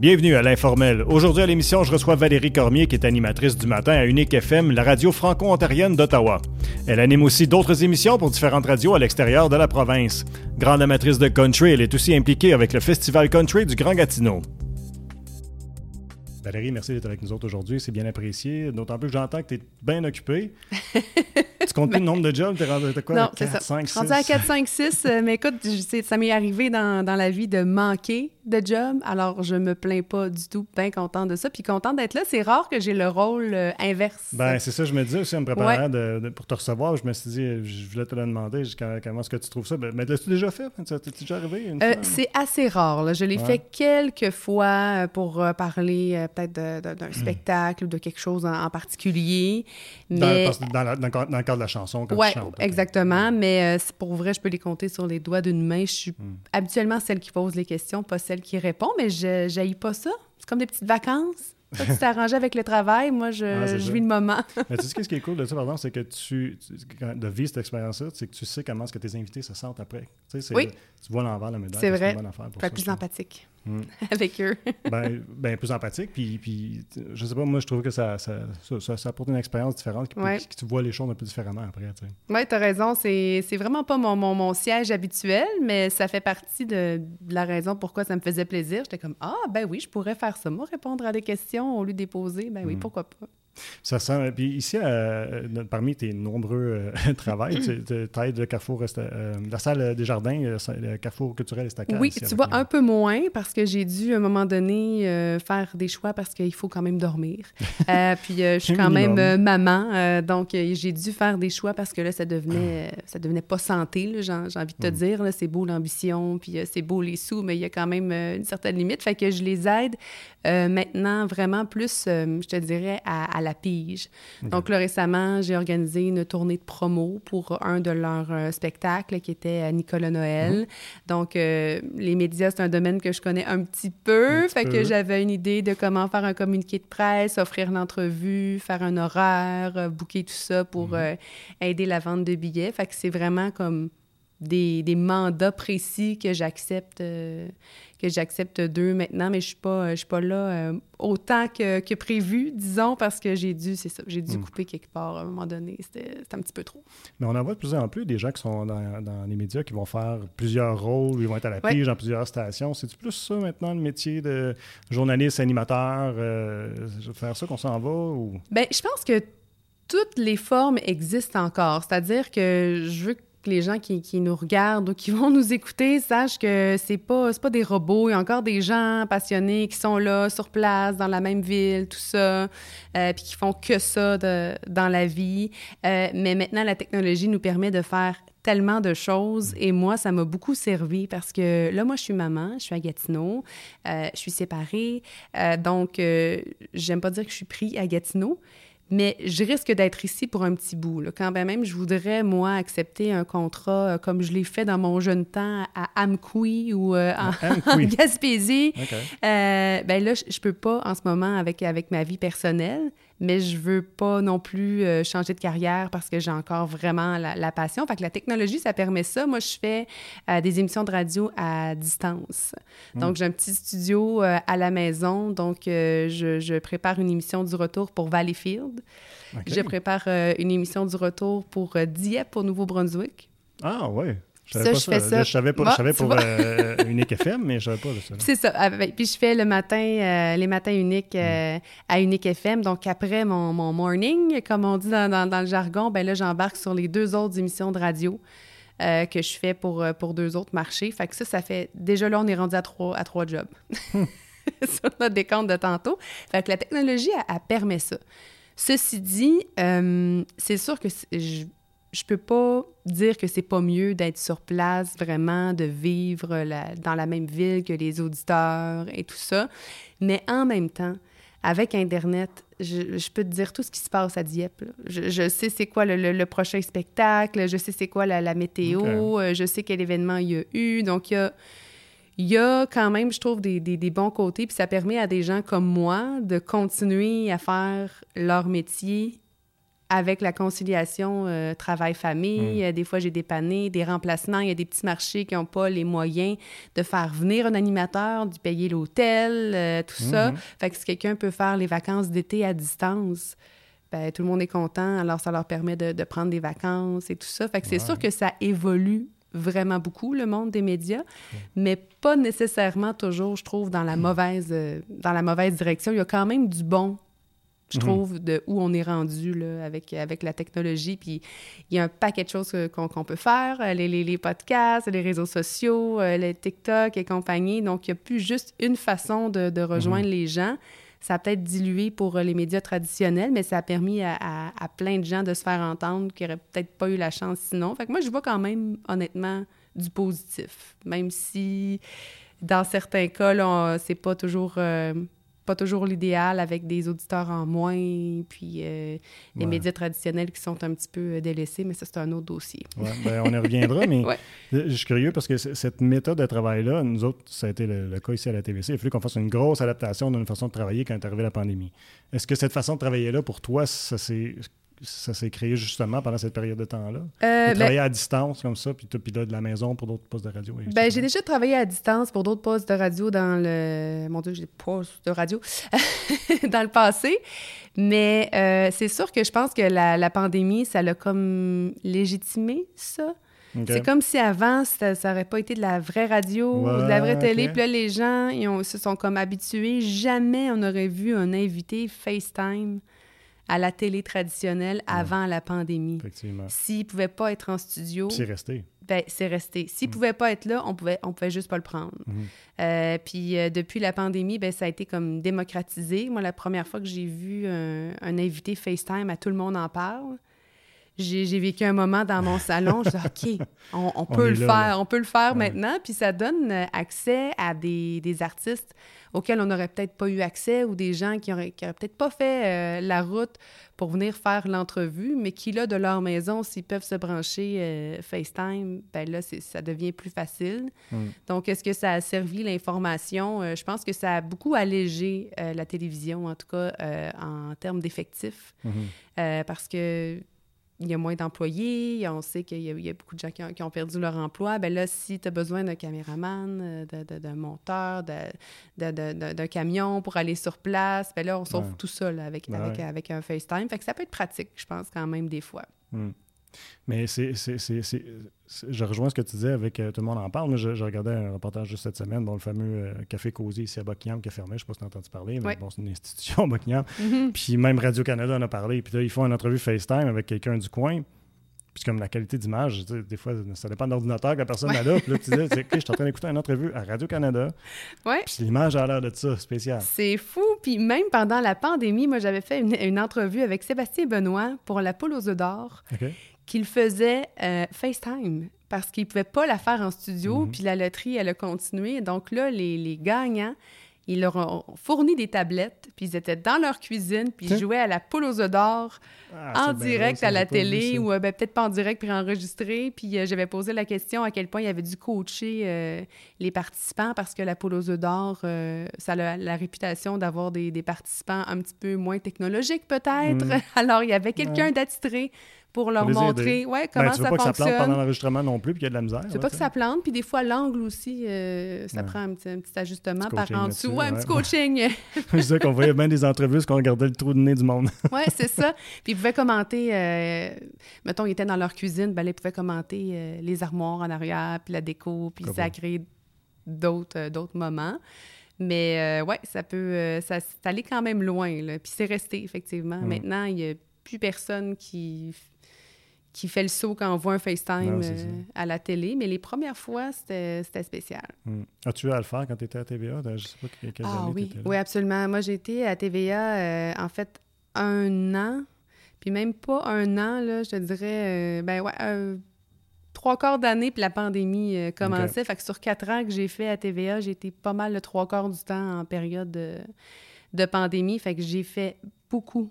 Bienvenue à l'Informel. Aujourd'hui à l'émission, je reçois Valérie Cormier, qui est animatrice du matin à Unique FM, la radio franco-ontarienne d'Ottawa. Elle anime aussi d'autres émissions pour différentes radios à l'extérieur de la province. Grande amatrice de country, elle est aussi impliquée avec le Festival Country du Grand Gatineau. Valérie, merci d'être avec nous autres aujourd'hui. C'est bien apprécié. D'autant plus que j'entends que tu es bien occupé. tu comptes le nombre de jobs? Tu es rendu à quoi? Non, 4, 5, 6? rendu à 4, 5, 6. mais écoute, ça m'est arrivé dans, dans, la vie de manquer de job. Alors, je me plains pas du tout. Bien contente de ça. Puis contente d'être là. C'est rare que j'ai le rôle euh, inverse. Ben, c'est ça, je me disais aussi en me préparant de, pour te recevoir. Je me suis dit, je voulais te le demander. Comment est-ce que tu trouves ça? Ben, mais l'as-tu déjà fait? T'es déjà arrivé? Euh, c'est assez rare. Là. Je l'ai fait quelques fois pour euh, parler peut-être d'un hmm. spectacle ou de quelque chose en, particulier. Mais... Dans, dans, le cadre de la chanson, quand ouais, tu chantes. exactement. Mais pour vrai, je peux les compter sur les doigts d'une main. Je suis hmm. habituellement celle qui pose les questions, pas celle qui répond, mais je n'aille pas ça. C'est comme des petites vacances. Toi, tu t'es arrangé avec le travail. Moi, je, ah, je vis le moment. mais tu sais, ce qui est cool de ça, par exemple, c'est que tu, de vivre cette expérience-là, c'est que tu sais comment est-ce que tes invités se sentent après. Tu sais, oui. Tu vois l'envers la médaille. C'est vrai. C'est plus empathique. Mm. avec eux. ben, ben, plus empathique. Puis, puis, je sais pas, moi, je trouve que ça, ça, ça, ça apporte une expérience différente, qui, que tu vois les choses un peu différemment après. Oui, tu as raison. C'est vraiment pas mon, mon, mon, siège habituel, mais ça fait partie de, la raison pourquoi ça me faisait plaisir. J'étais comme, ah, ben oui, je pourrais faire ça, moi, répondre à des questions au lieu de déposer. Ben oui, mm. pourquoi pas. Ça sent. Puis ici, euh, parmi tes nombreux euh, travails, tu aides le Carrefour, euh, la salle des jardins, le Carrefour culturel Estacade. Oui, tu vois, un peu moins parce que j'ai dû à un moment donné faire des choix parce qu'il faut quand même dormir. puis je suis quand même maman, donc j'ai dû faire des choix parce que là, ça devenait, ça devenait pas santé, j'ai envie de te mm. dire. C'est beau l'ambition, puis c'est beau les sous, mais il y a quand même une certaine limite. Fait que je les aide maintenant vraiment plus, je te dirais, à, à la pige. Donc là, récemment, j'ai organisé une tournée de promo pour un de leurs euh, spectacles qui était à Nicolas Noël. Mhm. Donc, euh, les médias, c'est un domaine que je connais un petit peu. fait que j'avais une idée de comment faire un communiqué de presse, offrir l'entrevue, faire un horaire, euh, booker tout ça pour mhm. aider la vente de billets. Fait que c'est vraiment comme des, des, mandats précis que j'accepte que j'accepte d'eux maintenant, mais je suis pas, je suis pas là euh, autant que, que, prévu, disons, parce que j'ai dû, c'est ça, j'ai dû hmm. couper quelque part à un moment donné. C'était un petit peu trop. Mais on en voit de plus en plus des gens qui sont dans, dans les médias qui vont faire plusieurs rôles, ils vont être à la pige dans plusieurs stations. C'est plus ça maintenant, le métier de journaliste, animateur, euh, faire ça qu'on s'en va ou... Bien, je pense que toutes les formes existent encore. C'est-à-dire que je veux que que les gens qui, nous regardent ou qui vont nous écouter sachent que c'est pas pas des robots, il y a encore des gens passionnés qui sont là sur place dans la même ville, tout ça, euh, puis qui font que ça de, dans la vie. Euh, mais maintenant la technologie nous permet de faire tellement de choses et moi ça m'a beaucoup servi parce que là moi je suis maman, je suis à Gatineau, euh, je suis séparée, donc j'aime pas dire que je suis pris à Gatineau, mais je risque d'être ici pour un petit bout. Là. Quand même, je voudrais, moi, accepter un contrat euh, comme je l'ai fait dans mon jeune temps à Amqui ou euh, en, Gaspésie. Euh, ben là, je, je peux pas en ce moment avec, avec ma vie personnelle mais je veux pas non plus euh, changer de carrière parce que j'ai encore vraiment la, passion. Fait que la technologie, ça permet ça. Moi, je fais euh, des émissions de radio à distance. Hmm. Donc, j'ai un petit studio euh, à la maison. Donc, je, prépare une émission du retour pour Valleyfield. Je prépare une émission du retour pour Dieppe au Nouveau-Brunswick. Ah, ouais. Je savais ça, pas ça. Je savais, pas, je savais pour euh, Unique FM, mais je savais pas de ça. C'est ça. Ah, ben, puis je fais le matin, euh, les matins uniques euh, mm. à Unique FM. Donc après mon, mon, morning, comme on dit dans, dans, le jargon, ben là, j'embarque sur les deux autres émissions de radio que je fais pour, pour deux autres marchés. Fait que ça, ça fait... Déjà là, on est rendu à trois, à trois jobs sur notre décompte de tantôt. Fait que la technologie, elle, elle permet ça. Ceci dit, c'est sûr que je je peux pas dire que c'est pas mieux d'être sur place, vraiment, de vivre dans la même ville que les auditeurs et tout ça. Mais en même temps, avec Internet, je, peux te dire tout ce qui se passe à Dieppe. Je, sais c'est quoi le, prochain spectacle, je sais c'est quoi la, météo, euh, je sais quel événement il y a eu. Donc, il y a, il y a quand même, je trouve, des, des, des, bons côtés. Puis ça permet à des gens comme moi de continuer à faire leur métier avec la conciliation euh, travail-famille. Mm. Euh, Des fois, j'ai dépanné des remplacements. Il y a des petits marchés qui n'ont pas les moyens de faire venir un animateur, de payer l'hôtel, euh, tout ça. Mhm. Fait que si quelqu'un peut faire les vacances d'été à distance, ben, tout le monde est content. Alors, ça leur permet de, de prendre des vacances et tout ça. Fait que c'est Ouais. sûr que ça évolue vraiment beaucoup, le monde des médias, mais pas nécessairement toujours, je trouve, dans la mauvaise, euh, dans la mauvaise direction. Il y a quand même du bon, je Mhm. trouve, de où on est rendu là, avec, avec la technologie. Puis il y a un paquet de choses qu'on qu'on peut faire, euh, les, les, les podcasts, les réseaux sociaux, euh, les TikTok et compagnie. Donc, il n'y a plus juste une façon de, de rejoindre les gens. Ça a peut-être dilué pour euh, les médias traditionnels, mais ça a permis à, à- à plein de gens de se faire entendre qui n'auraient peut-être pas eu la chance sinon. Fait que moi, je vois quand même, honnêtement, du positif. Même si, dans certains cas, c'est pas toujours... euh, pas toujours l'idéal avec des auditeurs en moins, puis euh, les Ouais. médias traditionnels qui sont un petit peu euh, délaissés, mais ça, c'est un autre dossier. Ouais, ben, on y reviendra, mais Ouais. je suis curieux parce que cette méthode de travail-là, nous autres, ça a été le, le cas ici à la TVC. Il a fallu qu'on fasse une grosse adaptation d'une façon de travailler quand est arrivée la pandémie. Est-ce que cette façon de travailler-là, pour toi, ça s'est ça s'est créé justement pendant cette période de temps-là? Euh, ben, travailler à distance comme ça, puis, puis là, de la maison pour d'autres postes de radio? Ben, j'ai déjà travaillé à distance pour d'autres postes de radio dans le... Mon Dieu, j'ai des postes de radio dans le passé. Mais euh, c'est sûr que je pense que la, la pandémie, ça l'a comme légitimé, ça. C'est comme si avant, ça n'aurait pas été de la vraie radio, Ouais, de la vraie télé. Puis là, les gens, ils ont- se sont comme habitués. Jamais on aurait vu un invité FaceTime à la télé traditionnelle avant la pandémie. Effectivement. S'il ne pouvait pas être en studio, c'est resté. ben, c'est resté. S'il pouvait pas être là, on pouvait, on pouvait juste pas le prendre. Mhm. Euh, puis euh, depuis la pandémie, ben, ça a été comme démocratisé. Moi, la première fois que j'ai vu un, un invité FaceTime, à tout le monde en parle. J'ai vécu un moment dans mon salon, je dis OK, on, on On peut le là, faire, là. on peut le faire Ouais. maintenant, puis ça donne euh, accès à des, des artistes auxquels on n'aurait peut-être pas eu accès ou des gens qui auraient, qui auraient peut-être pas fait euh, la route pour venir faire l'entrevue, mais qui, là, de leur maison, s'ils peuvent se brancher euh, FaceTime, ben là, ça devient plus facile. Mm. Donc, est-ce que ça a servi l'information? Euh, je pense que ça a beaucoup allégé la télévision, en tout cas, en termes d'effectifs, Mhm. parce que il y a moins d'employés, on sait qu'il y, a- il y a beaucoup de gens qui ont, qui ont perdu leur emploi. Ben là, si tu as besoin d'un caméraman, euh, d'un monteur, d'un camion pour aller sur place, ben là, on sauve Ouais. tout ça là, avec, Ben avec, avec un FaceTime. Fait que ça peut être pratique, je pense, quand même, des fois. Mm. Mais c'est, je rejoins ce que tu disais avec euh, Tout le monde en parle. Moi, je, je regardais un reportage juste cette semaine, bon, le fameux euh, Café Cosy ici à Buckingham qui a fermé. Je ne sais pas si tu as entendu parler, mais Ouais. bon, c'est une institution, Buckingham. Mhm. Puis même Radio-Canada en a parlé. Puis là, ils font une entrevue FaceTime avec quelqu'un du coin. Puis comme la qualité d'image, tu sais, des fois, ça dépend de l'ordinateur que la personne a là. Puis là, tu disais, OK, je suis en train d'écouter une entrevue à Radio-Canada. Ouais. Puis l'image a l'air de ça, spécial. C'est fou. Puis même pendant la pandémie, moi, j'avais fait une, une entrevue avec Sébastien Benoît pour la poule aux œufs d'or? Qu'il faisait euh, FaceTime parce qu'il ne pouvait pas la faire en studio. Mhm. Puis la loterie, elle a continué. Donc là, les, les gagnants, ils leur ont fourni des tablettes, puis ils étaient dans leur cuisine, puis ils jouaient à la poule aux œufs d'or Ah, en bien direct à la télé, ou euh, ben, peut-être pas en direct, puis enregistré. Puis euh, j'avais posé la question à quel point il avait dû coacher euh, les participants parce que la poule aux œufs d'or, euh, ça a la, la réputation d'avoir des, des participants un petit peu moins technologiques, peut-être. Mm. Alors, il y avait quelqu'un d'attitré pour leur aider. montrer ouais, Ben, comment tu veux ça pas que ça plante pendant l'enregistrement non plus, puis qu'il y a de la misère. Tu veux pas que ça plante, puis des fois, l'angle aussi, euh, ça Ouais. prend un petit, un petit ajustement Petit par en dessous. Ouais, un petit coaching. Je disais qu'on voyait bien des entrevues, parce qu'on regardait le trou de nez du monde. Oui, c'est ça. Puis ils pouvaient commenter, euh, mettons, ils étaient dans leur cuisine, ben là, ils pouvaient commenter euh, les armoires en arrière, puis la déco, puis ça créé d'autres d'autres moments. Mais ouais, ça peut, ça c'est allé quand même loin, là. Puis c'est resté, effectivement. Mm. Maintenant, il n'y a plus personne qui, qui fait le saut quand on voit un FaceTime Non, euh, à la télé. Mais les premières fois, c'était spécial. Hmm. As-tu eu à le faire quand tu étais à TVA? Je sais pas que- quelles Ah années oui, t'étais là. oui, absolument. Moi, j'ai été à TVA, euh, en fait, un an, puis même pas un an, là, je te dirais, euh, ben ouais, trois quarts d'année, puis la pandémie euh, commençait. Fait que sur quatre ans que j'ai fait à TVA, j'ai été pas mal le trois quarts du temps en période de, de pandémie. Fait que j'ai fait beaucoup,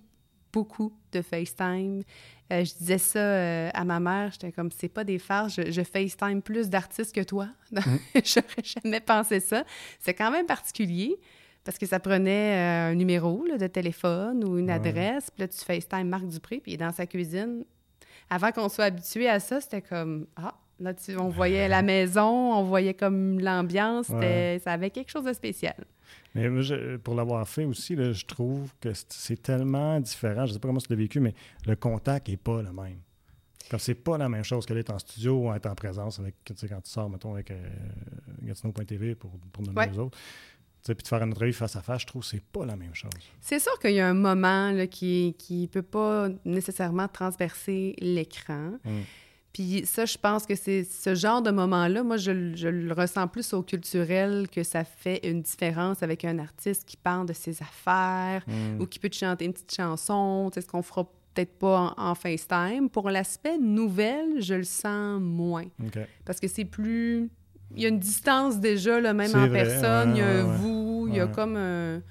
beaucoup de FaceTime. Euh, je disais ça euh, à ma mère, j'étais comme, c'est pas des farces, je, je FaceTime plus d'artistes que toi. J'aurais jamais pensé ça. C'est quand même particulier Parce que ça prenait euh, un numéro là, de téléphone ou une Ouais. adresse, puis là, tu FaceTime Marc Dupré, puis il est dans sa cuisine. Avant qu'on soit habitué à ça, c'était comme Ah, là, tu- on voyait la maison, on voyait comme l'ambiance, ça avait quelque chose de spécial. Mais moi, je- pour l'avoir fait aussi, là, je trouve que c'est- tellement différent. Je ne sais pas comment tu l'as vécu, mais le contact n'est pas le même. Comme c'est pas la même chose que d'être en studio ou être en présence avec, tu sais, quand tu sors, mettons, avec euh, Gatineau.tv pour, pour nommer Ouais. les autres. Puis de faire une entrevue face à face, je trouve que c'est pas la même chose. C'est sûr qu'il y a un moment là, qui ne peut pas nécessairement transpercer l'écran. Mm. Puis ça, je pense que c'est ce genre de moment-là, moi, je, le- je le ressens plus au culturel, que ça fait une différence avec un artiste qui parle de ses affaires Mm. ou qui peut te chanter une petite chanson, tu sais, ce qu'on fera peut-être pas en, en FaceTime. Pour l'aspect nouvelle, je le sens moins. Parce que c'est plus... Il y a une distance déjà, là, même en vrai, personne. ouais, il y a un ouais, ouais. vous, il y a comme un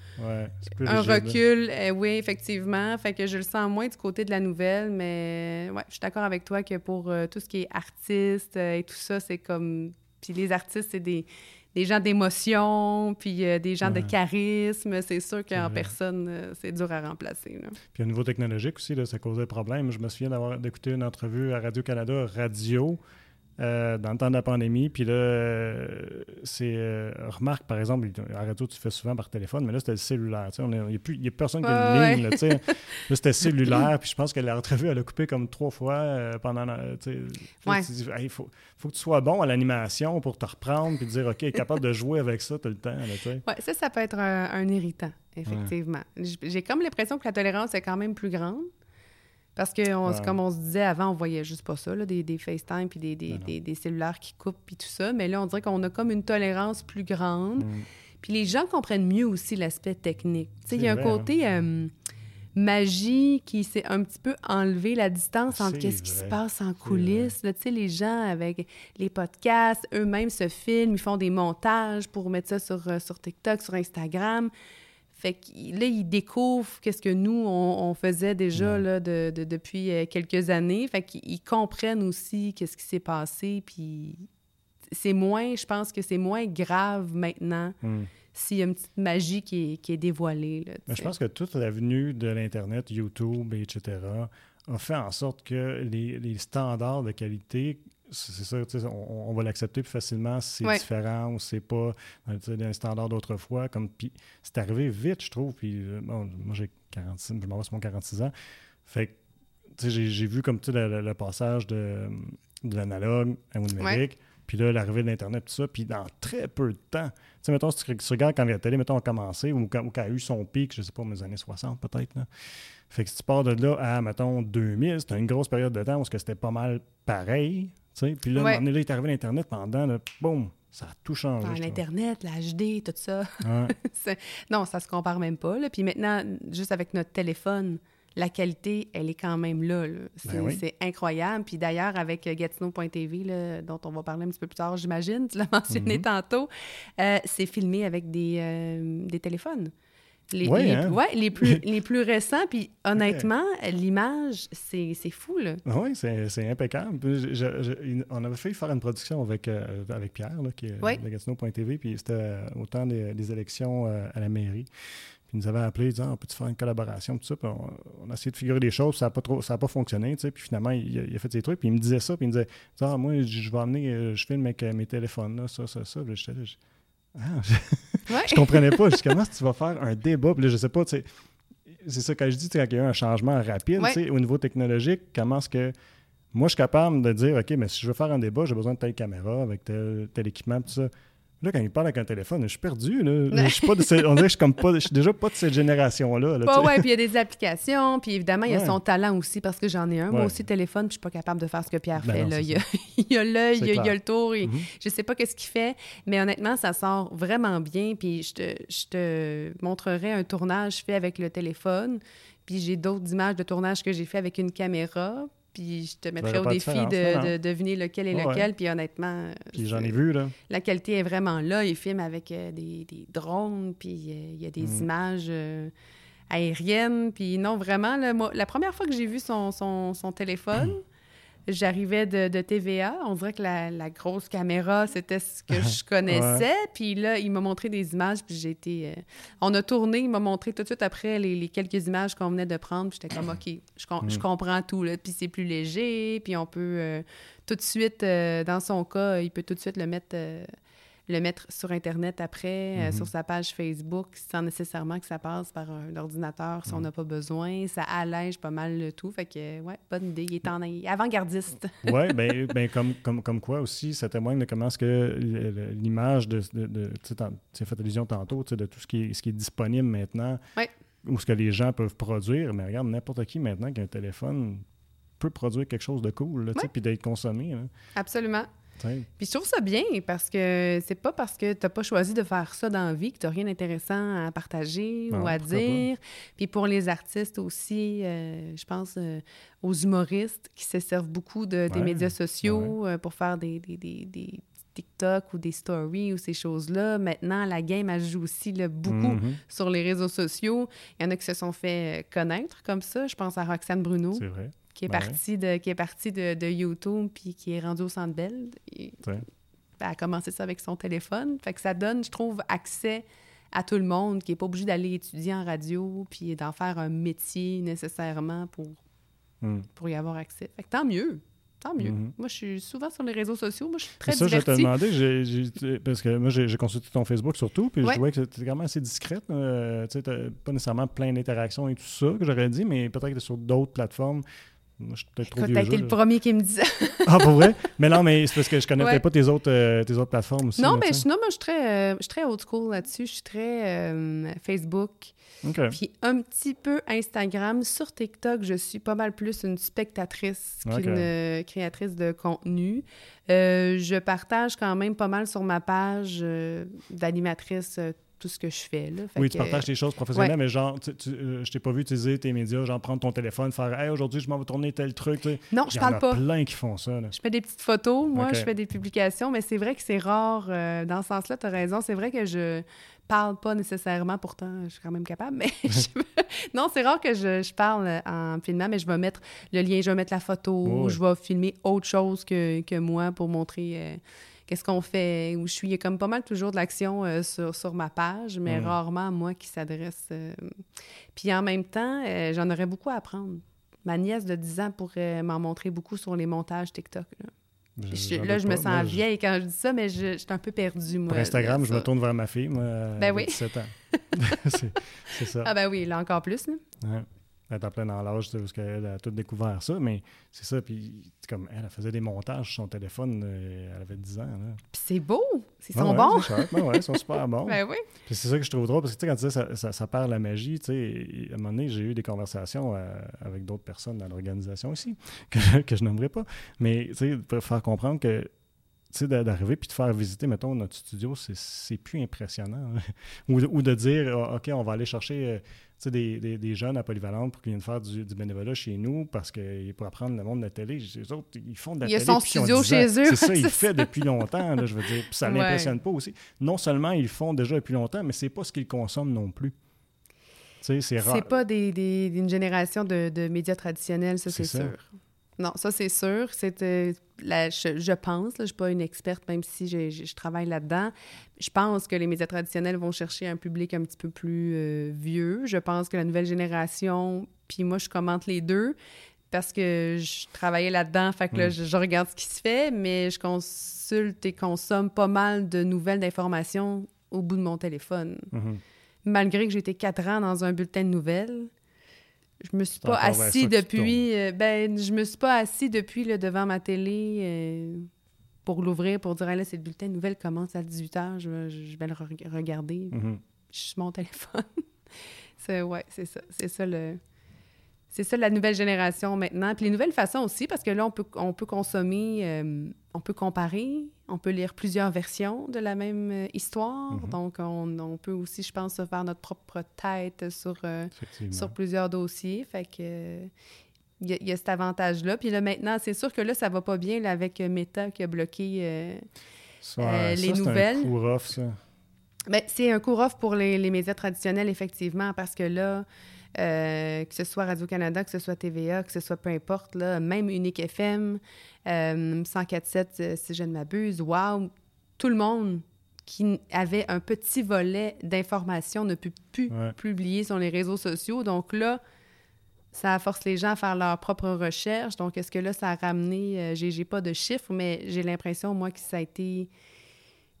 plus un recul, euh, oui, effectivement. Fait que je le sens moins du côté de la nouvelle, mais ouais, je suis d'accord avec toi que pour euh, tout ce qui est artiste euh, et tout ça, c'est comme. Puis les artistes, c'est des, des gens d'émotion, puis euh, des gens Ouais. de charisme. C'est sûr qu'en personne, euh, c'est dur à remplacer. là. Puis au niveau technologique aussi, là, ça causait problème. Je me souviens d'avoir d'écouter une entrevue à Radio-Canada Radio euh, dans le temps de la pandémie. Puis là, euh, c'est. euh, remarque, par exemple, à radio, tu fais souvent par téléphone, mais là, c'était le cellulaire. Il n'y a, plus- y a personne qui a une Ouais, ligne. Là, sais. Là, c'était cellulaire. Puis je pense que la entrevue, elle a coupé comme trois fois euh, pendant. tu Ouais. dis, il faut, faut que tu sois bon à l'animation pour te reprendre puis dire, OK, capable de jouer avec ça tout le temps. Ouais, ça, ça peut être un, un irritant, effectivement. J'ai comme l'impression que la tolérance est quand même plus grande. Parce que, on- Ouais. comme on se disait avant, on voyait juste pas ça, là, des, des FaceTime puis des, des, des- des cellulaires qui coupent puis tout ça. Mais là, on dirait qu'on a comme une tolérance plus grande. Mm. Puis les gens comprennent mieux aussi l'aspect technique. Tu sais, il y a un vrai, hein. côté euh, magie qui s'est un petit peu enlevé la distance entre qu'est-ce qui se passe en coulisses. là. Tu sais, les gens avec les podcasts, eux-mêmes se filment, ils font des montages pour mettre ça sur, euh, sur TikTok, sur Instagram. Fait que là, ils découvrent qu'est-ce que nous, on, on faisait déjà Ouais. là, de, de- depuis euh, quelques années. Fait qu'ils ils comprennent aussi qu'est-ce qui s'est passé. Puis c'est moins, je pense que c'est moins grave maintenant Mm. s'il y a une petite magie qui est, qui est dévoilée. Là, Mais je pense que toute l'avenue de l'Internet, YouTube, etc., a fait en sorte que les, les standards de qualité, c'est sais, on, on va l'accepter plus facilement si c'est Ouais. différent ou c'est pas euh, des standards d'autrefois. Comme, puis c'est arrivé vite, je trouve. Puis, euh, bon, moi, j'ai 46, je m'en vais sur mon 46 ans. Fait que, j'ai- vu comme, le, le- le passage de, de l'analogue au numérique. Puis là, l'arrivée de l'Internet, tout ça. Puis dans très peu de temps, tu sais, mettons, si tu, tu regardes quand la télé, mettons, a commencé, ou quand, ou quand a eu son pic, je sais pas, mes années 60 peut-être. Fait que si tu pars de là à, mettons, 2000, c'était une grosse période de temps où c'était pas mal pareil. Puis là, un Ouais. donné, là, il est arrivé l'Internet pendant, là, boum, ça a tout changé. Ah. L'Internet, la HD, tout ça. Ouais. Non, ça se compare même pas. Là. Puis maintenant, juste avec notre téléphone, la qualité, elle est quand même là. là. C'est Ben oui. incroyable. Puis d'ailleurs, avec euh, Gatineau.tv, là, dont on va parler un petit peu plus tard, j'imagine, tu l'as mentionné Mhm. tantôt, euh, c'est filmé avec des, euh, des téléphones. Les, Ouais, les- hein? ouais, les plus, les plus récents. Puis honnêtement, l'image, c'est fou. Là. Oui, c'est impeccable. Puis je- je- je- il- on avait fait faire une production avec, euh, avec Pierre, là, qui est Oui. de Gatineau.tv, puis c'était euh, au temps des, des élections euh, à la mairie. Puis il nous avait appelé, disant, on peut-tu faire une collaboration, tout ça? Puis on, on a essayé de figurer des choses, ça n'a pas, trop- ça a pas fonctionné, tu sais. Puis finalement, il, a- il a fait ses trucs, puis il me disait ça, puis il me disait, ah, moi, je vais amener, euh, je filme avec euh, mes téléphones, là, ça, ça, ça. Puis ah, je, Ouais. je comprenais pas. Je comment tu vas faire un débat? Puis là, je sais pas, tu sais, c'est ça que je dis, tu sais, quand il y a eu un changement rapide, Ouais. tu sais, au niveau technologique, comment est-ce que. Moi, je suis capable de dire, OK, mais si je veux faire un débat, j'ai besoin de telle caméra avec tel, tel équipement, tout ça. Là, quand il parle avec un téléphone, je suis perdu. Là. Je suis pas de cette- on dirait que je suis, comme pas, je suis déjà pas de cette génération-là. là, sais. ouais, puis il y a des applications, puis évidemment, il y a Ouais. son talent aussi, parce que j'en ai un. Moi aussi, téléphone, puis je suis pas capable de faire ce que Pierre Ben fait. non, là. Il, y a, il y a l'œil, il y a, il y a clair. le tour, et Mhm. je sais pas qu'est-ce qu'il fait, mais honnêtement, ça sort vraiment bien. Puis je te, je te montrerai un tournage fait avec le téléphone, puis j'ai d'autres images de tournage que j'ai fait avec une caméra. Puis je te mettrai verras au défi de, deviner lequel est ouais. lequel. Puis honnêtement, Puis j'en ai vu, là. la qualité est vraiment là. Il filme avec euh, des, des drones, puis euh, il y a des Mm. images euh, aériennes. Puis non, vraiment, là, moi, la première fois que j'ai vu son, son, son téléphone, J'arrivais de, TVA. On dirait que la, grosse caméra, c'était ce que je connaissais. Puis là, il m'a montré des images, puis j'ai été... Euh, on a tourné, il m'a montré tout de suite après les, quelques images qu'on venait de prendre, puis j'étais comme, OK, je, mm. comprends tout, là. Puis c'est plus léger, puis on peut euh, tout de suite, dans son cas, il peut tout de suite le mettre le mettre sur Internet après, euh, sur mhm. sa page Facebook, sans nécessairement que ça passe par un ordinateur si on n'a pas besoin. Ça allège pas mal le tout. Fait que, ouais, bonne idée. Il est en avant-gardiste. oui, bien ben, comme, comme, comme quoi aussi, ça témoigne de comment est-ce que l'image de, de, de tu as fait allusion tantôt, de tout ce qui est, ce qui est disponible maintenant, ou ce que les gens peuvent produire. Mais regarde, n'importe qui maintenant qui a un téléphone peut produire quelque chose de cool, puis d'être consommé. Absolument. Puis je trouve ça bien parce que c'est pas parce que tu n'as pas choisi de faire ça dans la vie que tu n'as rien d'intéressant à partager ou à dire. Puis pour les artistes aussi, euh, je pense euh, aux humoristes qui se servent beaucoup de, des médias sociaux euh, pour faire des, des, des, des, TikTok ou des stories ou ces choses-là. Maintenant, la game, elle joue aussi beaucoup mm-hmm. sur les réseaux sociaux. Il y en a qui se sont fait connaître comme ça. Je pense à Roxane Bruno. C'est vrai qui est parti de qui est de, YouTube puis qui est rendu au Centre Bell. Et, elle a commencé ça avec son téléphone. Fait que ça donne, je trouve, accès à tout le monde qui n'est pas obligé d'aller étudier en radio puis d'en faire un métier nécessairement pour, hmm. pour y avoir accès. Fait que tant mieux. Tant mieux. Mhm. Moi, je suis souvent sur les réseaux sociaux. Moi, je suis très ça, divertie. je te demandé, parce que moi, j'ai consulté ton Facebook surtout, puis je trouvais que c'était quand même assez discrète. Euh, tu sais, pas nécessairement plein d'interactions et tout ça, que j'aurais dit, mais peut-être que sur d'autres plateformes, moi, je suis peut-être trop vieux. été le premier qui me disait. ah, pour vrai? Mais non, mais c'est parce que je connais peut-être pas tes autres, euh, tes autres plateformes aussi. Non, mais je, non, moi, je suis très, euh, je suis très old school là-dessus. Je suis très euh, Facebook. Puis un petit peu Instagram. Sur TikTok, je suis pas mal plus une spectatrice qu'une créatrice de contenu. je partage quand même pas mal sur ma page d'animatrice tout ce que je fais. Là. oui, tu partages tes choses professionnelles, mais genre, tu, euh, je t'ai pas vu utiliser tes médias, genre prendre ton téléphone, faire Hey, aujourd'hui, je m'en vais tourner tel truc. Non, je parle pas. Il y en a plein qui font ça. Je fais des petites photos, moi, je fais des publications, mais c'est vrai que c'est rare. Euh, dans ce sens-là, tu as raison. C'est vrai que je parle pas nécessairement, pourtant, je suis quand même capable, mais non, c'est rare que je, parle en filmant, mais je vais mettre le lien, je vais mettre la photo, je vais filmer autre chose que, que moi pour montrer. Euh, qu'est-ce qu'on fait, où je suis. Il y a comme pas mal toujours de l'action euh, sur, sur, ma page, mais rarement moi qui s'adresse. Euh. Puis en même temps, euh, j'en aurais beaucoup à apprendre. Ma nièce de 10 ans pourrait m'en montrer beaucoup sur les montages TikTok. Là. là, je me sens vieille quand je dis ça, mais je, je suis un peu perdue, moi. Pour Instagram, je me tourne vers ma fille, moi, ben oui. 17 ans. c'est ça. Ah ben oui, là encore plus. Là. Ouais elle est en plein dans l'âge parce qu'elle a tout découvert ça, mais c'est ça. Puis, comme elle, elle faisait des montages sur son téléphone, euh, elle avait 10 ans. Puis c'est beau! Ils sont bons! Ben ouais, ils sont super bons. ben oui. Puis c'est ça que je trouve drôle, parce que tu sais, quand tu dis ça, ça, ça, perd la magie, tu sais, à un moment donné, j'ai eu des conversations euh, avec d'autres personnes dans l'organisation aussi, que, je, que je n'aimerais pas. Mais, tu sais, pour faire comprendre que sais, d'arriver puis de faire visiter, mettons, notre studio, c'est plus impressionnant. Hein. ou, de dire, ah, OK, on va aller chercher euh, des, des, des, jeunes à Polyvalente pour qu'ils viennent faire du, bénévolat chez nous parce qu'ils pour apprendre le monde de la télé. Les autres, ils font de la télé. Il y a son studio chez eux. C'est ça, il le fait depuis longtemps, là, je veux dire. Puis ça ne l'impressionne pas aussi. Non seulement ils le font déjà depuis longtemps, mais c'est pas ce qu'ils consomment non plus. C'est pas des, des, une génération de, de médias traditionnels, ça, c'est sûr. Non, ça, c'est sûr. C'était, je, je, pense, je ne suis pas une experte, même si je, je, travaille là-dedans. Je pense que les médias traditionnels vont chercher un public un petit peu plus euh, vieux. Je pense que la nouvelle génération, puis moi, je commente les deux parce que je travaillais là-dedans, fait que là, mm. je, regarde ce qui se fait, mais je consulte et consomme pas mal de nouvelles d'informations au bout de mon téléphone. Mm-hmm. Malgré que j'ai été quatre ans dans un bulletin de nouvelles, je me suis pas assis depuis. Euh, ben, je me suis pas assis depuis là, devant ma télé euh, pour l'ouvrir, pour dire là, c'est le bulletin de nouvelles commence à 18h, je, vais le regarder. Mm-hmm. Je suis mon téléphone. c'est ouais, c'est ça. C'est ça le. C'est ça la nouvelle génération maintenant. Puis les nouvelles façons aussi, parce que là, on peut, on peut consommer, euh, on peut comparer, on peut lire plusieurs versions de la même euh, histoire. Mm-hmm. Donc, on, on, peut aussi, je pense, se faire notre propre tête sur, euh, sur plusieurs dossiers. Fait que. Il y, a, cet avantage-là. Puis là, maintenant, c'est sûr que là, ça va pas bien avec Meta qui a bloqué les nouvelles. Un coup rough, ça. Ben, c'est un cours-off pour les, les, médias traditionnels, effectivement, parce que là, euh, que ce soit Radio-Canada, que ce soit TVA, que ce soit peu importe, là, même Unique FM, euh, 104.7, euh, si je ne m'abuse, wow, tout le monde qui avait un petit volet d'information ne peut plus Ouais. publier sur les réseaux sociaux. Donc là, ça force les gens à faire leurs propres recherches. Donc, est-ce que là, ça a ramené... euh, j'ai j'ai pas de chiffres, mais j'ai l'impression, moi, que ça a été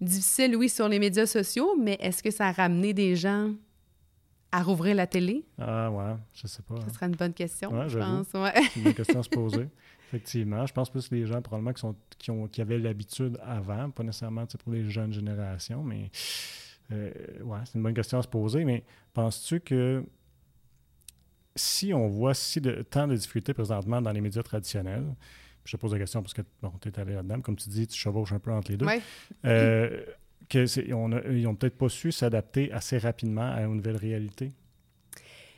difficile, oui, sur les médias sociaux, mais est-ce que ça a ramené des gens à rouvrir la télé? Ah ouais, je sais pas. hein. Ce serait une bonne question, Ouais, je pense. Ouais. C'est une question à se poser. Effectivement. Je pense plus les gens probablement qui, sont, qui, ont, qui avaient l'habitude avant, pas nécessairement pour les jeunes générations, mais euh, ouais, c'est une bonne question à se poser. Mais penses-tu que si on voit si de, tant de difficultés présentement dans les médias traditionnels, je te pose la question parce que bon, tu es allé là-dedans, comme tu dis, tu chevauches un peu entre les deux. Ouais. Euh, que c'est- on a- ils n'ont peut-être pas su s'adapter assez rapidement à une nouvelle réalité.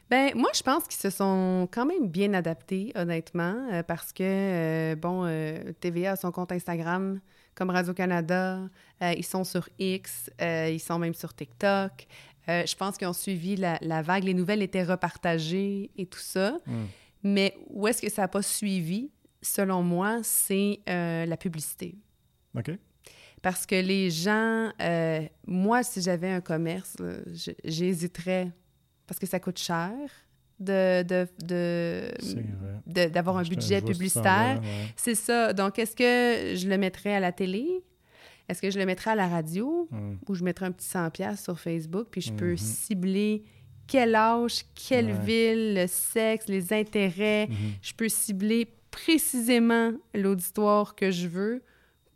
Ben, moi, je pense qu'ils se sont quand même bien adaptés, honnêtement, euh, parce que, euh, bon, euh, TVA a son compte Instagram, comme Radio-Canada, ils sont sur X, ils sont même sur TikTok. Je pense qu'ils ont suivi la, la vague, les nouvelles étaient repartagées et tout ça. Mm. Mais où est-ce que ça n'a pas suivi, selon moi, c'est la publicité. OK? Parce que les gens, euh, moi, si j'avais un commerce, j'hésiterais parce que ça coûte cher de, d'avoir un budget publicitaire. ouais. C'est ça. Donc, est-ce que je le mettrais à la télé? Est-ce que je le mettrais à la radio? Mm. Ou je mettrais un petit 100$ sur Facebook, puis je peux Mhm. cibler quel âge, quelle Ouais. ville, le sexe, les intérêts. Mhm. Je peux cibler précisément l'auditoire que je veux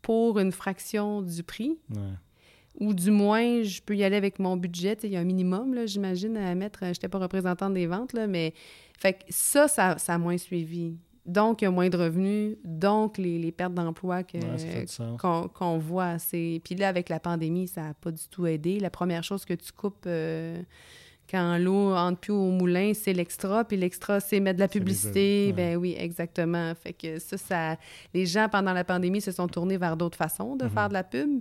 pour une fraction du prix. Ouais. Ou du moins, je peux y aller avec mon budget. Il y a un minimum, j'imagine, à mettre. Je n'étais pas représentante des ventes, là, mais fait que ça, ça, ça a moins suivi. Donc, il y a moins de revenus, donc les, les pertes d'emploi que- Ouais, qu'on qu'on voit. Puis là, avec la pandémie, ça n'a pas du tout aidé. La première chose que tu coupes euh, quand l'eau entre plus au moulin, c'est l'extra. Puis l'extra, c'est mettre de la publicité. ouais. Ben oui, exactement. Fait que ça, ça... Les gens, pendant la pandémie, se sont tournés vers d'autres façons de Mhm. faire de la pub.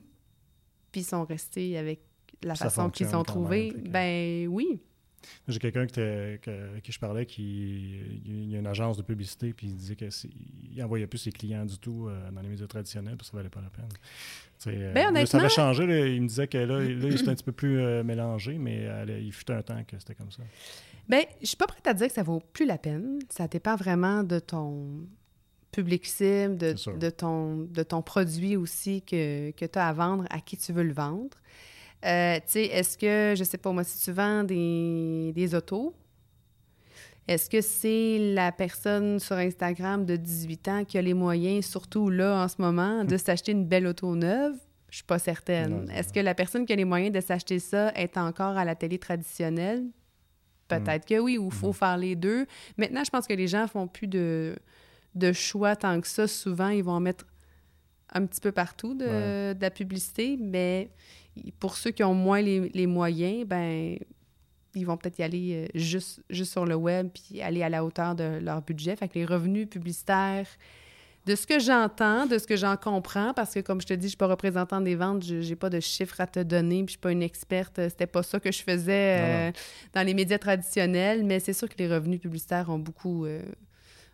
Puis ils sont restés avec la Ça façon qu'ils fonctionne ont quand trouvée. même, fait que- Ben oui. J'ai quelqu'un que- à qui je parlais qui il y a une agence de publicité puis il disait qu'il n'envoyait plus ses clients du tout euh, dans les médias traditionnels parce que ça valait pas la peine. Euh, Ben, ça avait changé. là. il me disait que là, là c'était un petit peu plus euh, mélangé, mais elle- il fut un temps que c'était comme ça. Ben, je suis pas prête à dire que ça vaut plus la peine. Ça dépend vraiment de ton public cible, de ton, de ton produit aussi que, que tu as à vendre, à qui tu veux le vendre. Euh, tu sais, est-ce que, je sais pas moi, si tu vends des, des autos, est-ce que c'est la personne sur Instagram de 18 ans qui a les moyens, surtout là en ce moment, de s'acheter une belle auto neuve? Je suis pas certaine. Est-ce que la personne qui a les moyens de s'acheter ça est encore à la télé traditionnelle? Peut-être que oui, ou il faut faire les deux. Maintenant, je pense que les gens font plus de, de choix tant que ça. Souvent, ils vont en mettre un petit peu partout de, Ouais. de la publicité, mais pour ceux qui ont moins les, les moyens, ben ils vont peut-être y aller euh, juste, juste sur le web puis aller à la hauteur de leur budget. Fait que les revenus publicitaires, de ce que j'entends, de ce que j'en comprends, parce que comme je te dis, je suis pas représentante des ventes, je j'ai pas de chiffres à te donner, puis je suis pas une experte. euh, C'était pas ça que je faisais euh, dans les médias traditionnels, mais c'est sûr que les revenus publicitaires ont beaucoup, euh,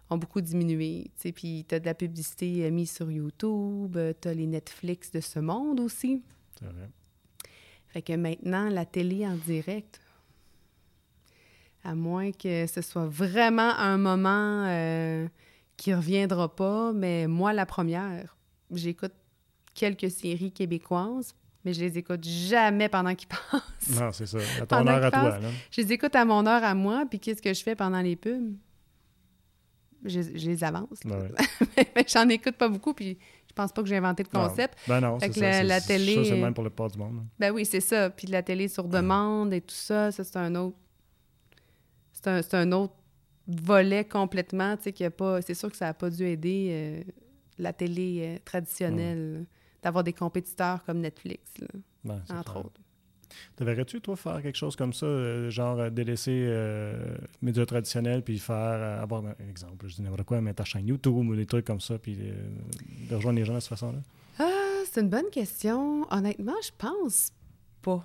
ont beaucoup diminué. Puis tu as de la publicité euh, mise sur YouTube, tu as les Netflix de ce monde aussi. C'est vrai. Fait que maintenant, la télé en direct, à moins que ce soit vraiment un moment euh, qui reviendra pas, mais moi, la première, j'écoute quelques séries québécoises, mais je les écoute jamais pendant qu'ils passent. Non, c'est ça. À ton heure à toi. Là. Je les écoute à mon heure à moi, puis qu'est-ce que je fais pendant les pubs? Je, je les avance. Mais J'en écoute pas beaucoup, puis je pense pas que j'ai inventé le concept. Non. Ben non, c'est ça. la- télé, Ça, c'est euh, même pour le part du monde. là. Ben oui, c'est ça. Puis de la télé sur demande et tout ça, ça, c'est un autre... C'est un, c'est un autre volet complètement, tu sais, qui a pas... C'est sûr que ça n'a pas dû aider euh, la télé euh, traditionnelle, là, d'avoir des compétiteurs comme Netflix, là, Ben, entre clair. autres. Te verrais-tu, toi, faire quelque chose comme ça, euh, genre délaisser euh, médias traditionnels, puis faire, euh, avoir un exemple, je dis n'importe quoi, mettre ta chaîne YouTube ou des trucs comme ça, puis de rejoindre les gens de cette façon-là? Ah, c'est une bonne question. Honnêtement, je pense pas.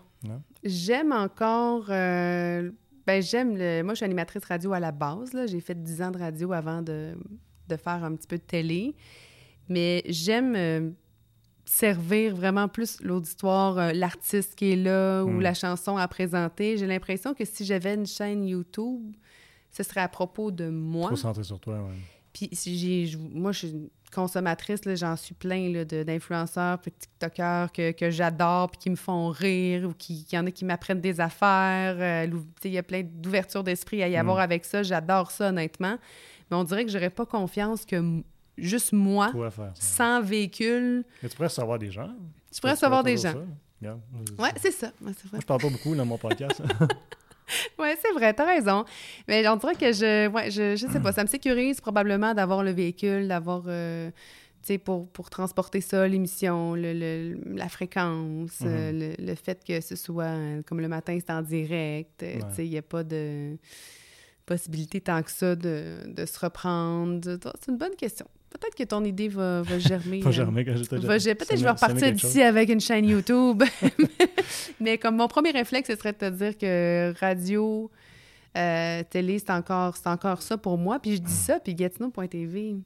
J'aime encore. Ben, j'aime le. Moi, je suis animatrice radio à la base. là. J'ai fait 10 ans de radio avant de, de faire un petit peu de télé. Mais j'aime euh, servir vraiment plus l'auditoire, euh, l'artiste qui est là ou Mm. la chanson à présenter. J'ai l'impression que si j'avais une chaîne YouTube, ce serait à propos de moi. Trop centré sur toi, ouais. Puis si j'ai, moi, je suis consommatrice, j'en suis plein d'influenceurs, de TikTokers que, que j'adore, puis qui me font rire, ou qui, qu'il y en a qui m'apprennent des affaires. euh, Il y a plein d'ouverture d'esprit à y avoir Mm. avec ça. J'adore ça, honnêtement. Mais on dirait que j'aurais pas confiance que juste moi, faire sans véhicule, Mais tu pourrais savoir des gens. pourrais Tu savoir ferais des gens. Ouais, c'est ça. Ouais, c'est vrai. Moi, je parle pas beaucoup dans mon podcast. Ouais, c'est vrai, t'as raison. Mais on dirait que je, ouais, je, je sais pas, ça me sécurise probablement d'avoir le véhicule, d'avoir, euh, tu sais, pour, pour transporter ça, l'émission, le, le- la fréquence, Mhm. euh, le, le fait que ce soit, euh, comme le matin, c'est en direct, Ouais. tu sais, il n'y a pas de possibilité tant que ça de, de se reprendre. C'est une bonne question. Peut-être que ton idée va, va germer. euh, germer quand j'étais Peut-être que je vais repartir d'ici avec une chaîne YouTube. Mais comme mon premier réflexe, ce serait de te dire que radio, euh, télé, c'est encore, encore ça pour moi. Puis je dis ça, puis Gatineau.tv.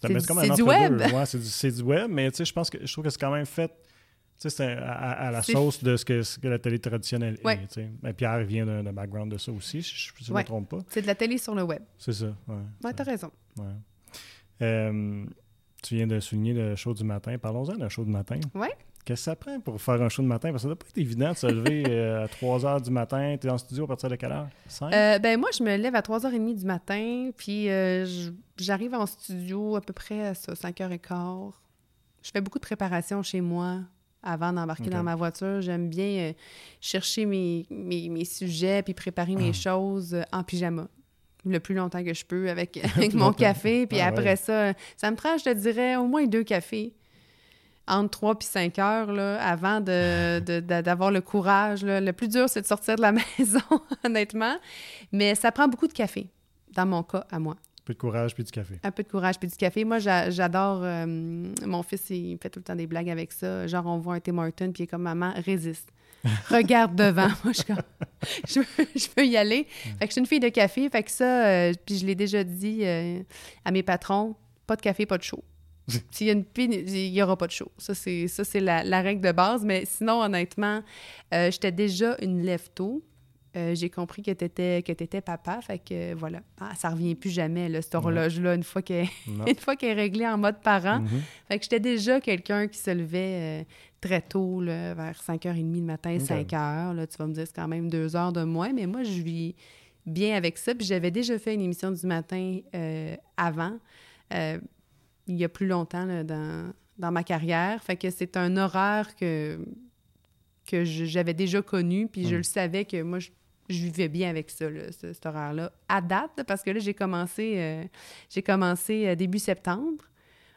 C'est du- web. Ouais, c'est du, web, mais tu sais, je pense que je trouve que c'est quand même fait. Tu sais, c'est à, la sauce de ce que, ce que la télé traditionnelle Ouais. est. tu sais. Mais Pierre vient d'un background de ça aussi, si je ne Ouais. me trompe pas. C'est de la télé sur le web. C'est ça. Ouais, Ouais, t'as raison. ouais. Euh, tu viens de souligner le show du matin. Parlons-en d'un show du matin. Ouais. Qu'est-ce que ça prend pour faire un show de matin? Parce que ça doit pas être évident de se lever euh, à 3 h du matin. Tu es en studio à partir de quelle heure? 5? Euh, ben moi, je me lève à 3h30 du matin, puis euh, j'arrive en studio à peu près à ça, 5h15. Je fais beaucoup de préparation chez moi avant d'embarquer dans ma voiture. J'aime bien chercher mes, mes, mes sujets puis préparer mes choses euh, en pyjama le plus longtemps que je peux avec, avec mon longtemps. café. Puis Ah après ouais. ça, ça me prend, je te dirais, au moins deux cafés entre 3 puis 5 heures là, avant de- de- de- d'avoir le courage. là. Le plus dur, c'est de sortir de la maison, honnêtement. Mais ça prend beaucoup de café, dans mon cas, à moi. Un peu de courage puis du café. Un peu de courage puis du café. Moi, j'a- j'adore... euh, mon fils, il fait tout le temps des blagues avec ça. Genre, on voit un Tim Horton, puis il est comme « Maman, résiste. Regarde devant. » Moi, je suis comme... Je veux, je veux y aller. Fait que je suis une fille de café. Fait que ça, euh, puis je l'ai déjà dit euh, à mes patrons, pas de café, pas de chaud. S'il y a une pine, il n'y aura pas de show. Ça, c'est, la, la règle de base. Mais sinon, honnêtement, j'étais déjà une lève-tôt. Euh, j'ai compris que tu étais, que t'étais papa. Fait que voilà. Ah, ça revient plus jamais, là, cette horloge-là, une fois qu'elle est réglée en mode parent. Mhm. Fait que j'étais déjà quelqu'un qui se levait euh, très tôt, là, vers 5h30 le matin, Ok. 5h. Là, tu vas me dire, c'est quand même deux heures de moins, mais moi, je vis bien avec ça. Puis j'avais déjà fait une émission du matin euh, avant, il y a plus longtemps là, dans, dans ma carrière. Fait que c'est un horaire que, que j'avais déjà connu, puis je Mm. le savais que moi, je, je vivais bien avec ça, là, ce- cet horaire-là. À date, parce que là, j'ai commencé, euh, j'ai commencé euh, début septembre.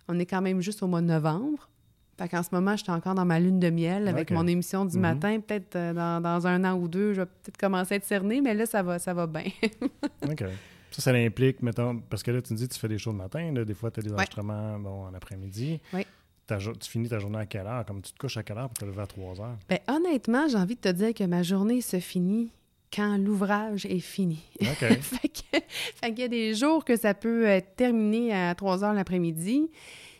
On est quand même juste au mois de novembre. Fait qu'en ce moment, j'étais encore dans ma lune de miel avec mon émission du Mhm. matin. Peut-être euh, dans, dans un an ou deux, je vais peut-être commencer à être cernée, mais là, ça va, ça va bien. OK. Ça, ça l'implique, mettons, parce que là, tu me dis que tu fais des shows le matin, là, des fois, tu as des Ouais. enregistrements bon, en après-midi. Oui. Ta tu finis ta journée à quelle heure? Comme tu te couches à quelle heure pour te lever à 3 heures? Ben, honnêtement, j'ai envie de te dire que ma journée se finit quand l'ouvrage est fini. OK. fait y a des jours que ça peut être terminé à 3 heures l'après-midi.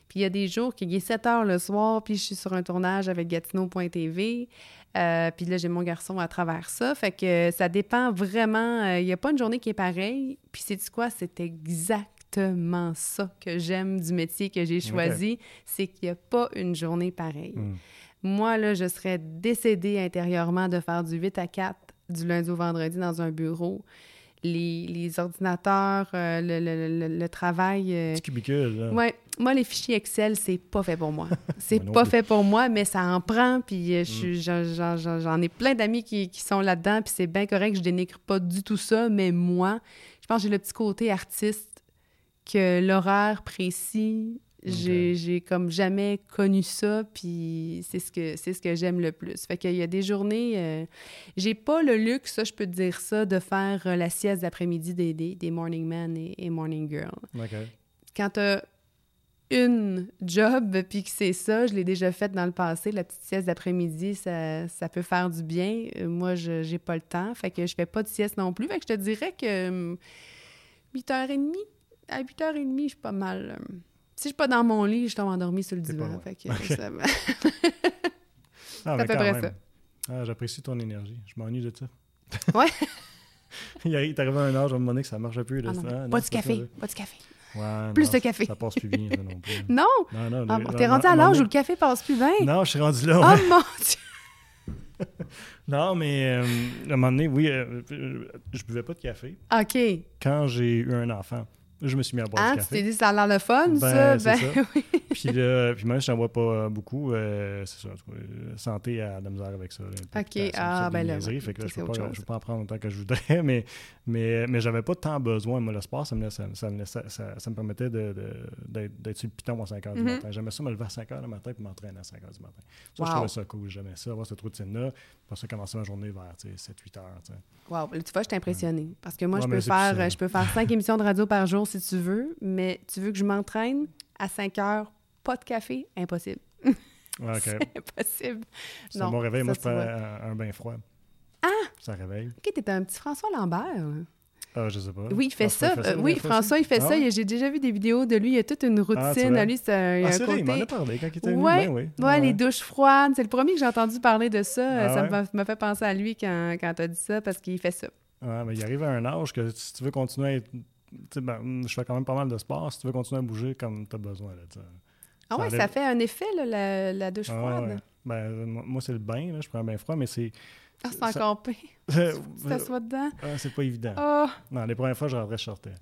Puis il y a des jours qu'il est 7 heures le soir, puis je suis sur un tournage avec Gatineau.tv. Euh, puis là, j'ai mon garçon à travers ça. Fait que ça dépend vraiment. euh, Il n'y a pas une journée qui est pareille. Puis c'est quoi? C'est exactement ça que j'aime du métier que j'ai choisi. C'est qu'il n'y a pas une journée pareille. Hmm. Moi, là, je serais décédée intérieurement de faire du 8 à 4 du lundi au vendredi dans un bureau. Les, les ordinateurs, euh, le, le- le- le travail. euh, Petit cubicule, là. Ouais, moi, les fichiers Excel, c'est pas fait pour moi. C'est pas plus. fait pour moi, mais ça en prend. Puis euh, Mm. j'en ai plein d'amis qui, qui sont là-dedans. Puis c'est bien correct, je dénigre pas du tout ça. Mais moi, je pense que j'ai le petit côté artiste que l'horaire précis, j'ai j'ai comme jamais connu ça. Puis c'est ce que c'est ce que j'aime le plus. Fait qu'il y a des journées, euh, j'ai pas le luxe, ça, je peux te dire ça, de faire euh, la sieste d'après-midi des, des, des morning men et, et morning girls OK. quand t'as une job, puis que c'est ça, je l'ai déjà fait dans le passé. La petite sieste d'après-midi, ça, ça, peut faire du bien. Euh, moi, je j'ai pas le temps, fait que je fais pas de sieste non plus. Fait que je te dirais que 8h30, hum, à 8h30, je suis pas mal. Hum, si je suis pas dans mon lit, je tombe endormi sur le divan. Fait que ça ah, à peu près ça. Ah, J'apprécie ton énergie. Je m'ennuie de ça. Ouais. Il est arrivé un âge, à un moment donné, que ça marche plus. Ah, non, pas, du café, pas du café. Ouais, plus de café. Ça passe plus bien, ça non plus. non? Non, non. Ah, T'es rendu à l'âge où le café passe plus bien? Non, je suis rendu là. Oh mon Dieu! non, mais euh, à un moment donné, oui, euh, je buvais pas de café. OK. Quand j'ai eu un enfant je me suis mis à boire ah, du café. tu t'es dit, ça a l'air le fun, ben, ça? Ben, ça. oui. puis, là, puis moi, je n'en vois pas euh, beaucoup. Euh, c'est ça. Euh, santé a de la misère avec ça. OK. Ah, ben là. fait que je ne peux, pas en prendre autant que je voudrais, mais, mais, mais j'avais pas tant besoin. Moi, le sport, ça me, ça, ça, me, ça, ça me permettait d'être sur le piton à 5 h du mm-hmm. matin. J'aimais ça me lever à 5 h du matin et m'entraîner à 5 h du matin. Ça, je trouvais ça cool. J'aimais ça, avoir cette routine-là. Pour ça, commencer ma journée vers 7-8 heures. Wow. Tu vois, je t'ai impressionné. Parce que moi, je, peux faire, je peux faire 5 émissions de radio par jour si tu veux, mais tu veux que je m'entraîne à 5 heures, pas de café, impossible. Ouais, c'est impossible. C'est bon réveil. Moi, je prends un, bain froid. Ah! Ça réveille. OK, t'es un petit François Lambert. Ah, je sais pas. Oui, il fait ça. Euh, oui, François, il fait ça. Ah J'ai déjà vu des vidéos de lui. Il a toute une ah, routine. lui, c'est un, ah, côté... il m'en a parlé quand il était ouais, venu. Ben, ouais, les douches froides. C'est le premier que j'ai entendu parler de ça. ça m'a fait penser à lui quand, quand tu as dit ça parce qu'il fait ça. Ouais, mais il arrive à un âge que si tu veux continuer à être ben, je fais quand même pas mal de sport. Si tu veux continuer à bouger comme tu as besoin. Là, ah ouais, ça fait un effet, là, la, douche ah froide. Ben, moi, c'est le bain. Là, je prends un bain froid, mais c'est. Ah, c'est encore pire. tu t'assois dedans. Ah, c'est pas évident. Oh. Non, les premières fois, je rentrais, je sortais.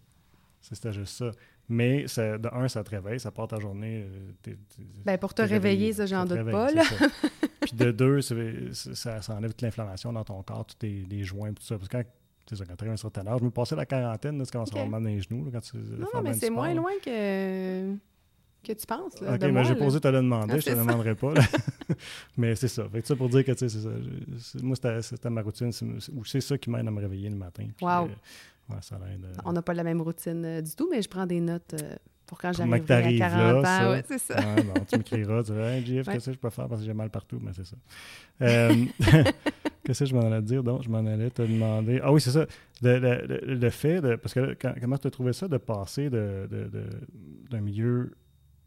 C'était juste ça. Mais ça, de un, ça te réveille, ça part ta journée. Euh, ben, pour te réveiller, ça, j'en doute pas. Là. Puis de deux, ça, ça, enlève toute l'inflammation dans ton corps, tous les, joints, tout ça. Parce que quand ça, quand tu un certain âge. Je me passais la quarantaine, là, tu commences okay. à avoir mal dans les genoux. Là, quand tu, non, non mais c'est moins loin que, que tu penses. Là, OK, mais j'ai posé, tu le demander, ah, je te le demanderai pas. mais c'est ça. Fait que ça pour dire que, tu sais, c'est ça. moi, c'était ma routine, ou c'est ça qui m'aide à me réveiller le matin. Puis, wow. Euh, ouais, ça aide, euh... On n'a pas la même routine euh, du tout, mais je prends des notes euh, pour quand j'arrive à 40 ans. Ouais, c'est ça. Ouais, tu m'écriras, tu dis hey, Jeff, qu'est-ce que je peux faire? Parce que j'ai mal partout, mais c'est ça. Euh, qu'est-ce que je m'en allais te dire? Donc, je m'en allais te demander. Ah oui, c'est ça. Le, le, le fait de. Parce que comment tu as trouvé ça de passer d'un de, de, milieu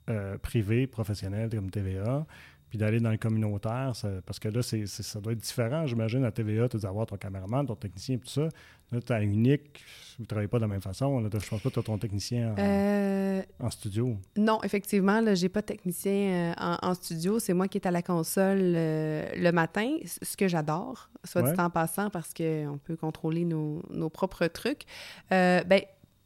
euh, privé, professionnel comme TVA, puis d'aller dans le communautaire, parce que là, c'est, ça doit être différent, j'imagine. À TVA, tu dois avoir ton caméraman, ton technicien, tout ça. Là, tu as unique, vous ne travaillez pas de la même façon. Là, je pense pas que tu as ton technicien en, euh, en studio. Non, effectivement, je n'ai pas de technicien euh, en, studio. C'est moi qui est à la console euh, le matin, ce que j'adore, soit dit en passant, parce qu'on peut contrôler nos, nos propres trucs. ben,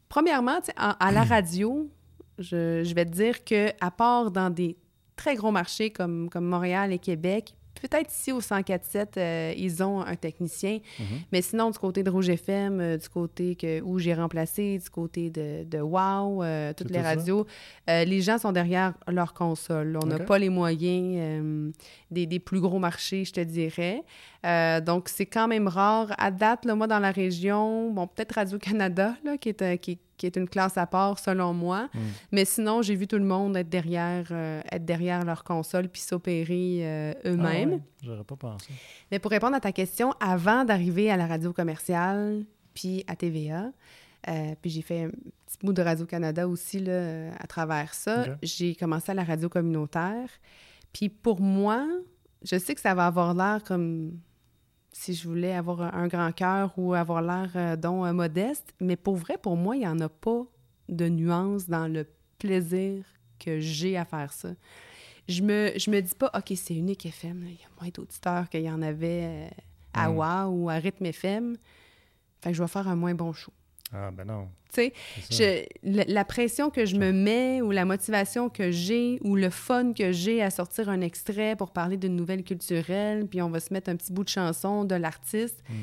premièrement, à la radio, je, je, vais te dire qu'à part dans des très gros marchés comme, comme Montréal et Québec. Peut-être ici au 104.7, euh, ils ont un technicien. Mhm. Mais sinon, du côté de Rouge FM, euh, du côté que, où j'ai remplacé, du côté de, de Wow, euh, toutes les radios, les gens sont derrière leur console. On n'a pas les moyens des, des, plus gros marchés, je te dirais. Donc, c'est quand même rare. À date, là, moi, dans la région, bon, peut-être Radio-Canada, qui est, qui, qui est une classe à part selon moi. Mm. Mais sinon, j'ai vu tout le monde être derrière, euh, être derrière leur console puis s'opérer euh, eux-mêmes. Ah J'aurais pas pensé. Mais pour répondre à ta question, avant d'arriver à la radio commerciale puis à TVA, euh, puis j'ai fait un petit bout de Radio-Canada aussi là, à travers ça, j'ai commencé à la radio communautaire. Puis pour moi, je sais que ça va avoir l'air comme si je voulais avoir un grand cœur ou avoir l'air euh, donc euh, modeste. Mais pour vrai, pour moi, il n'y en a pas de nuance dans le plaisir que j'ai à faire ça. Je me, je me dis pas, OK, c'est unique FM, il y a moins d'auditeurs qu'il y en avait euh, à WOW ou à Rythme FM. Fait que je vais faire un moins bon show. Ah, ben non. Tu sais, la, pression que je me mets ou la motivation que j'ai ou le fun que j'ai à sortir un extrait pour parler d'une nouvelle culturelle, puis on va se mettre un petit bout de chanson de l'artiste, hmm.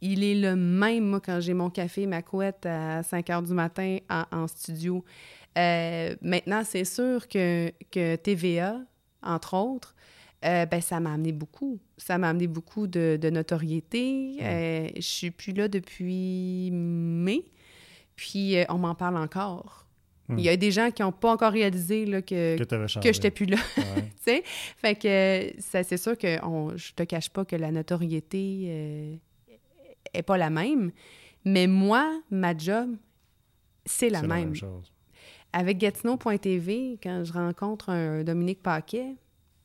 il est le même, moi, quand j'ai mon café, ma couette à 5 heures du matin en, studio. Euh, maintenant, c'est sûr que, que TVA, entre autres, euh, ben, ça m'a amené beaucoup. Ça m'a amené beaucoup de, notoriété. Je Euh, je suis plus là depuis mai, puis euh, on m'en parle encore. Il y a des gens qui n'ont pas encore réalisé là, que, Que changé. j'étais plus là. Ouais. Fait que ça, c'est sûr que on, je te cache pas que la notoriété euh, est pas la même. Mais moi, ma job, c'est la même. chose. Avec Gatineau.tv, quand je rencontre un Dominique Paquet,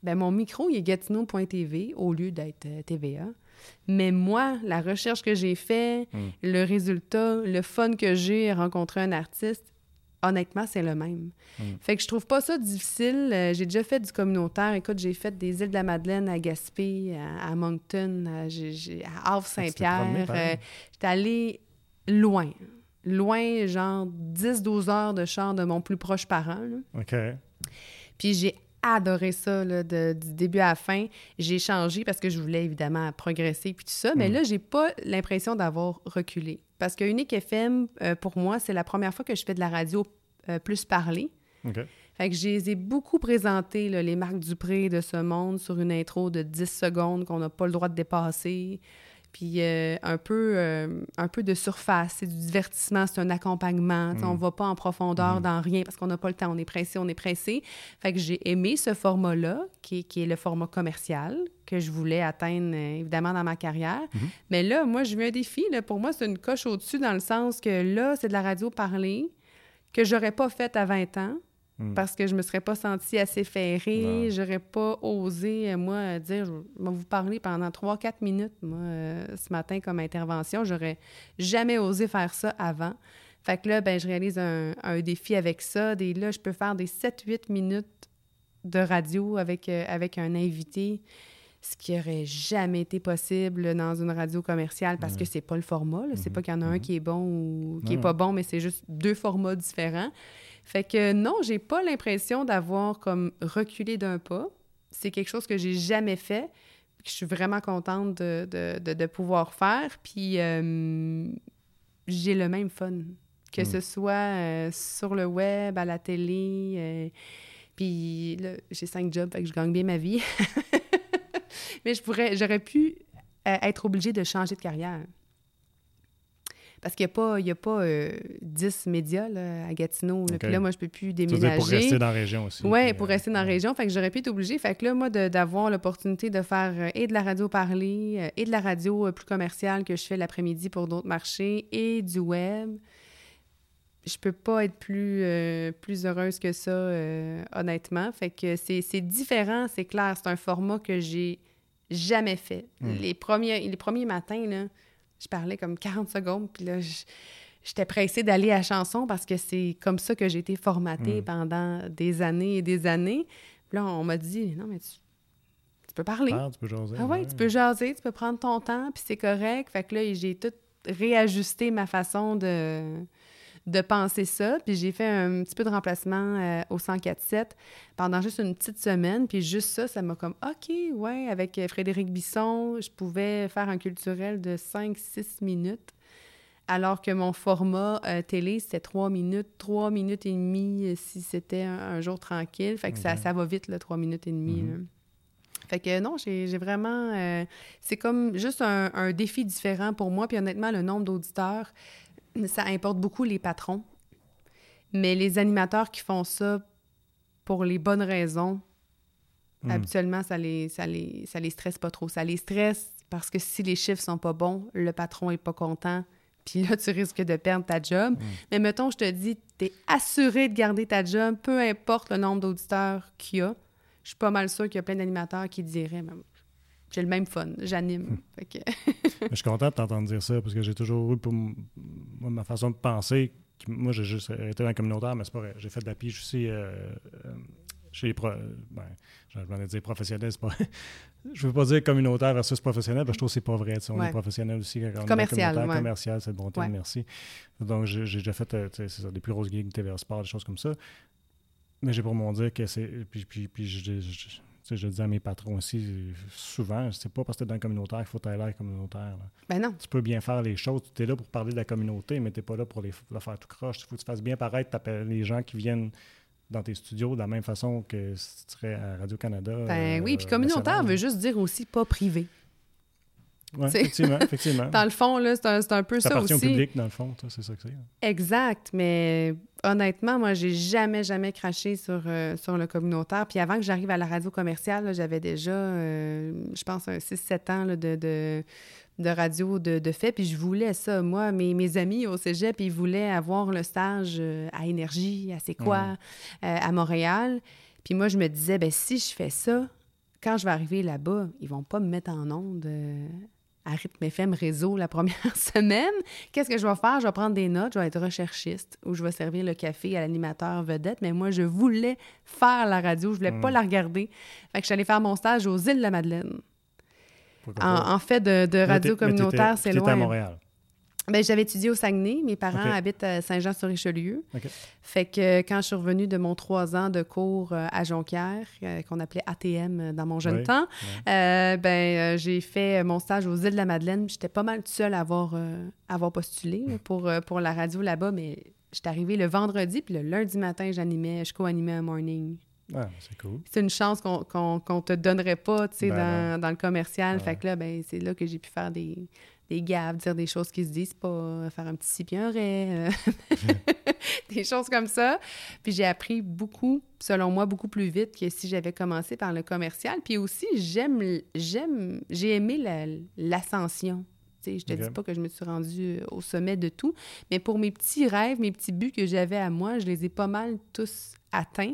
ben mon micro, il est Gatineau.tv au lieu d'être euh, TVA. Mais moi, la recherche que j'ai fait, Mm. le résultat, le fun que j'ai à rencontrer un artiste, honnêtement, c'est le même. Mm. Fait que je trouve pas ça difficile. Euh, j'ai déjà fait du communautaire. Écoute, j'ai fait des îles de la Madeleine à Gaspé, à, à Moncton, à, j'ai- Ah, Havre-Saint-Pierre. pareil. Euh, J'étais allée loin. Loin, genre 10-12 heures de char de mon plus proche parent. là. OK. Puis j'ai adoré ça là, de- du début à la fin. J'ai changé parce que je voulais évidemment progresser puis tout ça, mais Mm. là, j'ai pas l'impression d'avoir reculé. Parce que Unique FM, euh, pour moi, c'est la première fois que je fais de la radio euh, plus parlée. OK. Fait que je les ai beaucoup présenté, là, les marques Dupré de ce monde, sur une intro de 10 secondes qu'on n'a pas le droit de dépasser. Puis euh, un, peu, euh, un peu de surface, c'est du divertissement, c'est un accompagnement. On Mm. va pas en profondeur Mm. dans rien parce qu'on n'a pas le temps, on est pressé, on est pressé. Fait que j'ai aimé ce format-là, qui, est- qui est le format commercial, que je voulais atteindre euh, évidemment dans ma carrière. Mhm. Mais là, moi, je veux un défi. Là. Pour moi, c'est une coche au-dessus dans le sens que là, c'est de la radio parlée que j'aurais pas faite à 20 ans Mm. parce que je me serais pas sentie assez ferrée, j'aurais pas osé, euh, moi, dire, je vais vous parler pendant 3-4 minutes, moi, euh, ce matin comme intervention. J'aurais jamais osé faire ça avant. Fait que là, ben, je réalise un, un défi avec ça. Des, là, je peux faire des 7-8 minutes de radio avec, euh, avec un invité, ce qui aurait jamais été possible dans une radio commerciale parce que c'est pas le format. là. C'est Mhm. pas qu'il y en a un Mhm. qui est bon ou qui est Non. pas bon, mais c'est juste deux formats différents. Fait que non, j'ai pas l'impression d'avoir comme reculé d'un pas. C'est quelque chose que j'ai jamais fait. que Je suis vraiment contente de, de, de- de pouvoir faire. Puis euh, j'ai le même fun. Que Mm. ce soit euh, sur le web, à la télé. euh, puis là, j'ai cinq jobs, fait que je gagne bien ma vie. Mais je pourrais, j'aurais pu être obligée de changer de carrière. Parce qu'il n'y a pas, il y a pas euh, 10 médias là, à Gatineau. là. Puis là, moi, je peux plus dire déménager. pour rester dans la région aussi. Oui, puis, pour euh, rester dans la région. Fait que j'aurais pu être obligée. Fait que là, moi, d'avoir l'opportunité de faire euh, et de la radio parlée euh, et de la radio euh, plus commerciale que je fais l'après-midi pour d'autres marchés et du web, je peux pas être plus, euh, plus heureuse que ça, euh, honnêtement. Fait que c'est c'est différent, c'est clair. C'est un format que j'ai jamais fait. Mm. Les, premiers, les premiers matins, là, je parlais comme 40 secondes, puis là, j'étais pressée d'aller à la chanson parce que c'est comme ça que j'ai été formatée Mm. pendant des années et des années. Puis là, on m'a dit, non, mais tu, tu peux parler. Parle, tu peux jaser. Ah ouais, tu peux jaser, tu peux prendre ton temps, puis c'est correct. Fait que là, j'ai tout réajusté ma façon de, de penser ça. Puis j'ai fait un petit peu de remplacement euh, au 104.7 pendant juste une petite semaine. Puis juste ça, ça m'a comme, OK, ouais, avec Frédéric Bisson, je pouvais faire un culturel de 5-6 minutes. Alors que mon format euh, télé, c'était 3 minutes, 3 minutes et demie euh, si c'était un, un jour tranquille. Fait que ça, Ok. ça va vite, là, 3 minutes et demie. Mhm. là. Fait que non, j'ai j'ai vraiment... euh, c'est comme juste un, un défi différent pour moi. Puis honnêtement, le nombre d'auditeurs, ça importe beaucoup les patrons. Mais les animateurs qui font ça pour les bonnes raisons, Mm. habituellement, ça les, ça, les, ça les stresse pas trop. Ça les stresse parce que si les chiffres sont pas bons, le patron est pas content. Puis là, tu risques de perdre ta job. Mm. Mais mettons, je te dis, tu es assuré de garder ta job, peu importe le nombre d'auditeurs qu'il y a. Je suis pas mal sûre qu'il y a plein d'animateurs qui diraient, j'ai le même fun, j'anime. Que- Mais Je suis content de t'entendre dire ça parce que j'ai toujours eu pour moi, ma façon de penser. Moi, j'ai juste été dans le communautaire, mais c'est pas vrai. J'ai fait de la pige aussi euh, euh, chez les pro... ben, je m'en ai dit professionnel, c'est pas. je veux pas dire communautaire versus professionnel, parce que je trouve que c'est pas vrai. On Ouais. est professionnel aussi. Quand on Commercial, ouais. commercial, c'est le bon terme, Ouais. merci. Donc, j'ai déjà fait euh, ça, des plus grosses gigs, TVA Sport, des choses comme ça. Mais j'ai pour mon dire que c'est. Puis, puis, puis je, je- je- dis à mes patrons aussi, souvent, c'est pas parce que tu es dans le communautaire qu'il faut aller l'air communautaire. là ben non. tu peux bien faire les choses. Tu es là pour parler de la communauté, mais tu n'es pas là pour les, le faire tout croche. Il faut que tu fasses bien paraître les gens qui viennent dans tes studios de la même façon que si tu serais à Radio-Canada. Ben euh, oui, puis communautaire veut juste dire aussi pas privé. Ouais, effectivement, effectivement. dans le fond, là, c'est un, c'est un peu ça ça aussi. au public, dans le fond, c'est ça que c'est. Exact, mais honnêtement, moi, j'ai jamais, jamais craché sur, euh, sur le communautaire. Puis avant que j'arrive à la radio commerciale, j'avais déjà, euh, je pense, un 6-7 ans là, de, de, de radio de, de fait. Puis je voulais ça. Moi, mes, mes amis au cégep, ils voulaient avoir le stage euh, à Énergie, à C'est quoi, euh, à Montréal. Puis moi, je me disais, ben si je fais ça, quand je vais arriver là-bas, ils vont pas me mettre en onde à Rythme FM Réseau la première semaine. Qu'est-ce que je vais faire? Je vais prendre des notes, je vais être recherchiste ou je vais servir le café à l'animateur vedette. Mais moi, je voulais faire la radio, je voulais pas Mm. la regarder. Fait que je suis allée faire mon stage aux îles de la Madeleine. Pas? En, en fait, de, radio communautaire, c'est loin. à Montréal. Ben, j'avais étudié au Saguenay. Mes parents habitent à Saint-Jean-sur-Richelieu. Fait que euh, quand je suis revenue de mon trois ans de cours euh, à Jonquière, euh, qu'on appelait ATM dans mon jeune Oui, temps, euh, ben, j'ai fait mon stage aux îles de la Madeleine. J'étais pas mal seule à avoir, euh, avoir postulé là, pour, pour la radio là-bas, mais j'étais arrivée le vendredi, puis le lundi matin, j'animais, je co-animais un morning. Ah, c'est cool. C'est une chance qu'on qu'on te donnerait pas, tu sais, Ben dans, dans le commercial. Ouais. Fait que là, ben, c'est là que j'ai pu faire des, des gaffes, dire des choses qui se disent pas, euh, faire un petit si puis un ré, euh, des choses comme ça. Puis j'ai appris beaucoup, selon moi, beaucoup plus vite que si j'avais commencé par le commercial. Puis aussi, j'aime, j'aime, j'ai aimé la- l'ascension. Tu sais, je te dis pas que je me suis rendue euh, au sommet de tout, mais pour mes petits rêves, mes petits buts que j'avais à moi, je les ai pas mal tous atteints.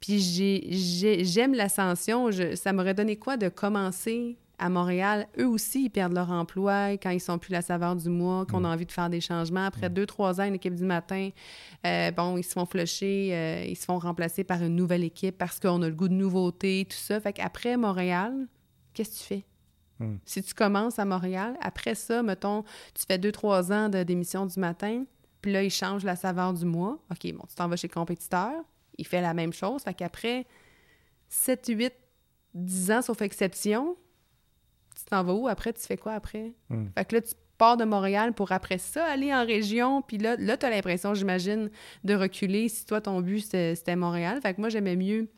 Puis j'ai- j'ai- j'aime l'ascension. Ça m'aurait donné quoi de commencer à Montréal? Eux aussi, ils perdent leur emploi quand ils sont plus la saveur du mois, qu'on a envie de faire des changements. Après deux, trois ans, une équipe du matin, euh, bon, ils se font flusher, euh, ils se font remplacer par une nouvelle équipe parce qu'on a le goût de nouveauté, tout ça. Fait qu'après Montréal, qu'est-ce que tu fais? Hmm. Si tu commences à Montréal, après ça, mettons, tu fais deux, trois ans de- d'émission du matin, puis là, ils changent la saveur du mois. OK, bon, tu t'en vas chez le compétiteur, il fait la même chose. Fait qu'après 7, 8, 10 ans, sauf exception, t'en vas où? Après, tu fais quoi après? Hmm. Fait que là, tu pars de Montréal pour après ça aller en région, puis là, là tu as l'impression, j'imagine, de reculer si toi, ton but, c'était Montréal. Fait que moi, j'aimais mieux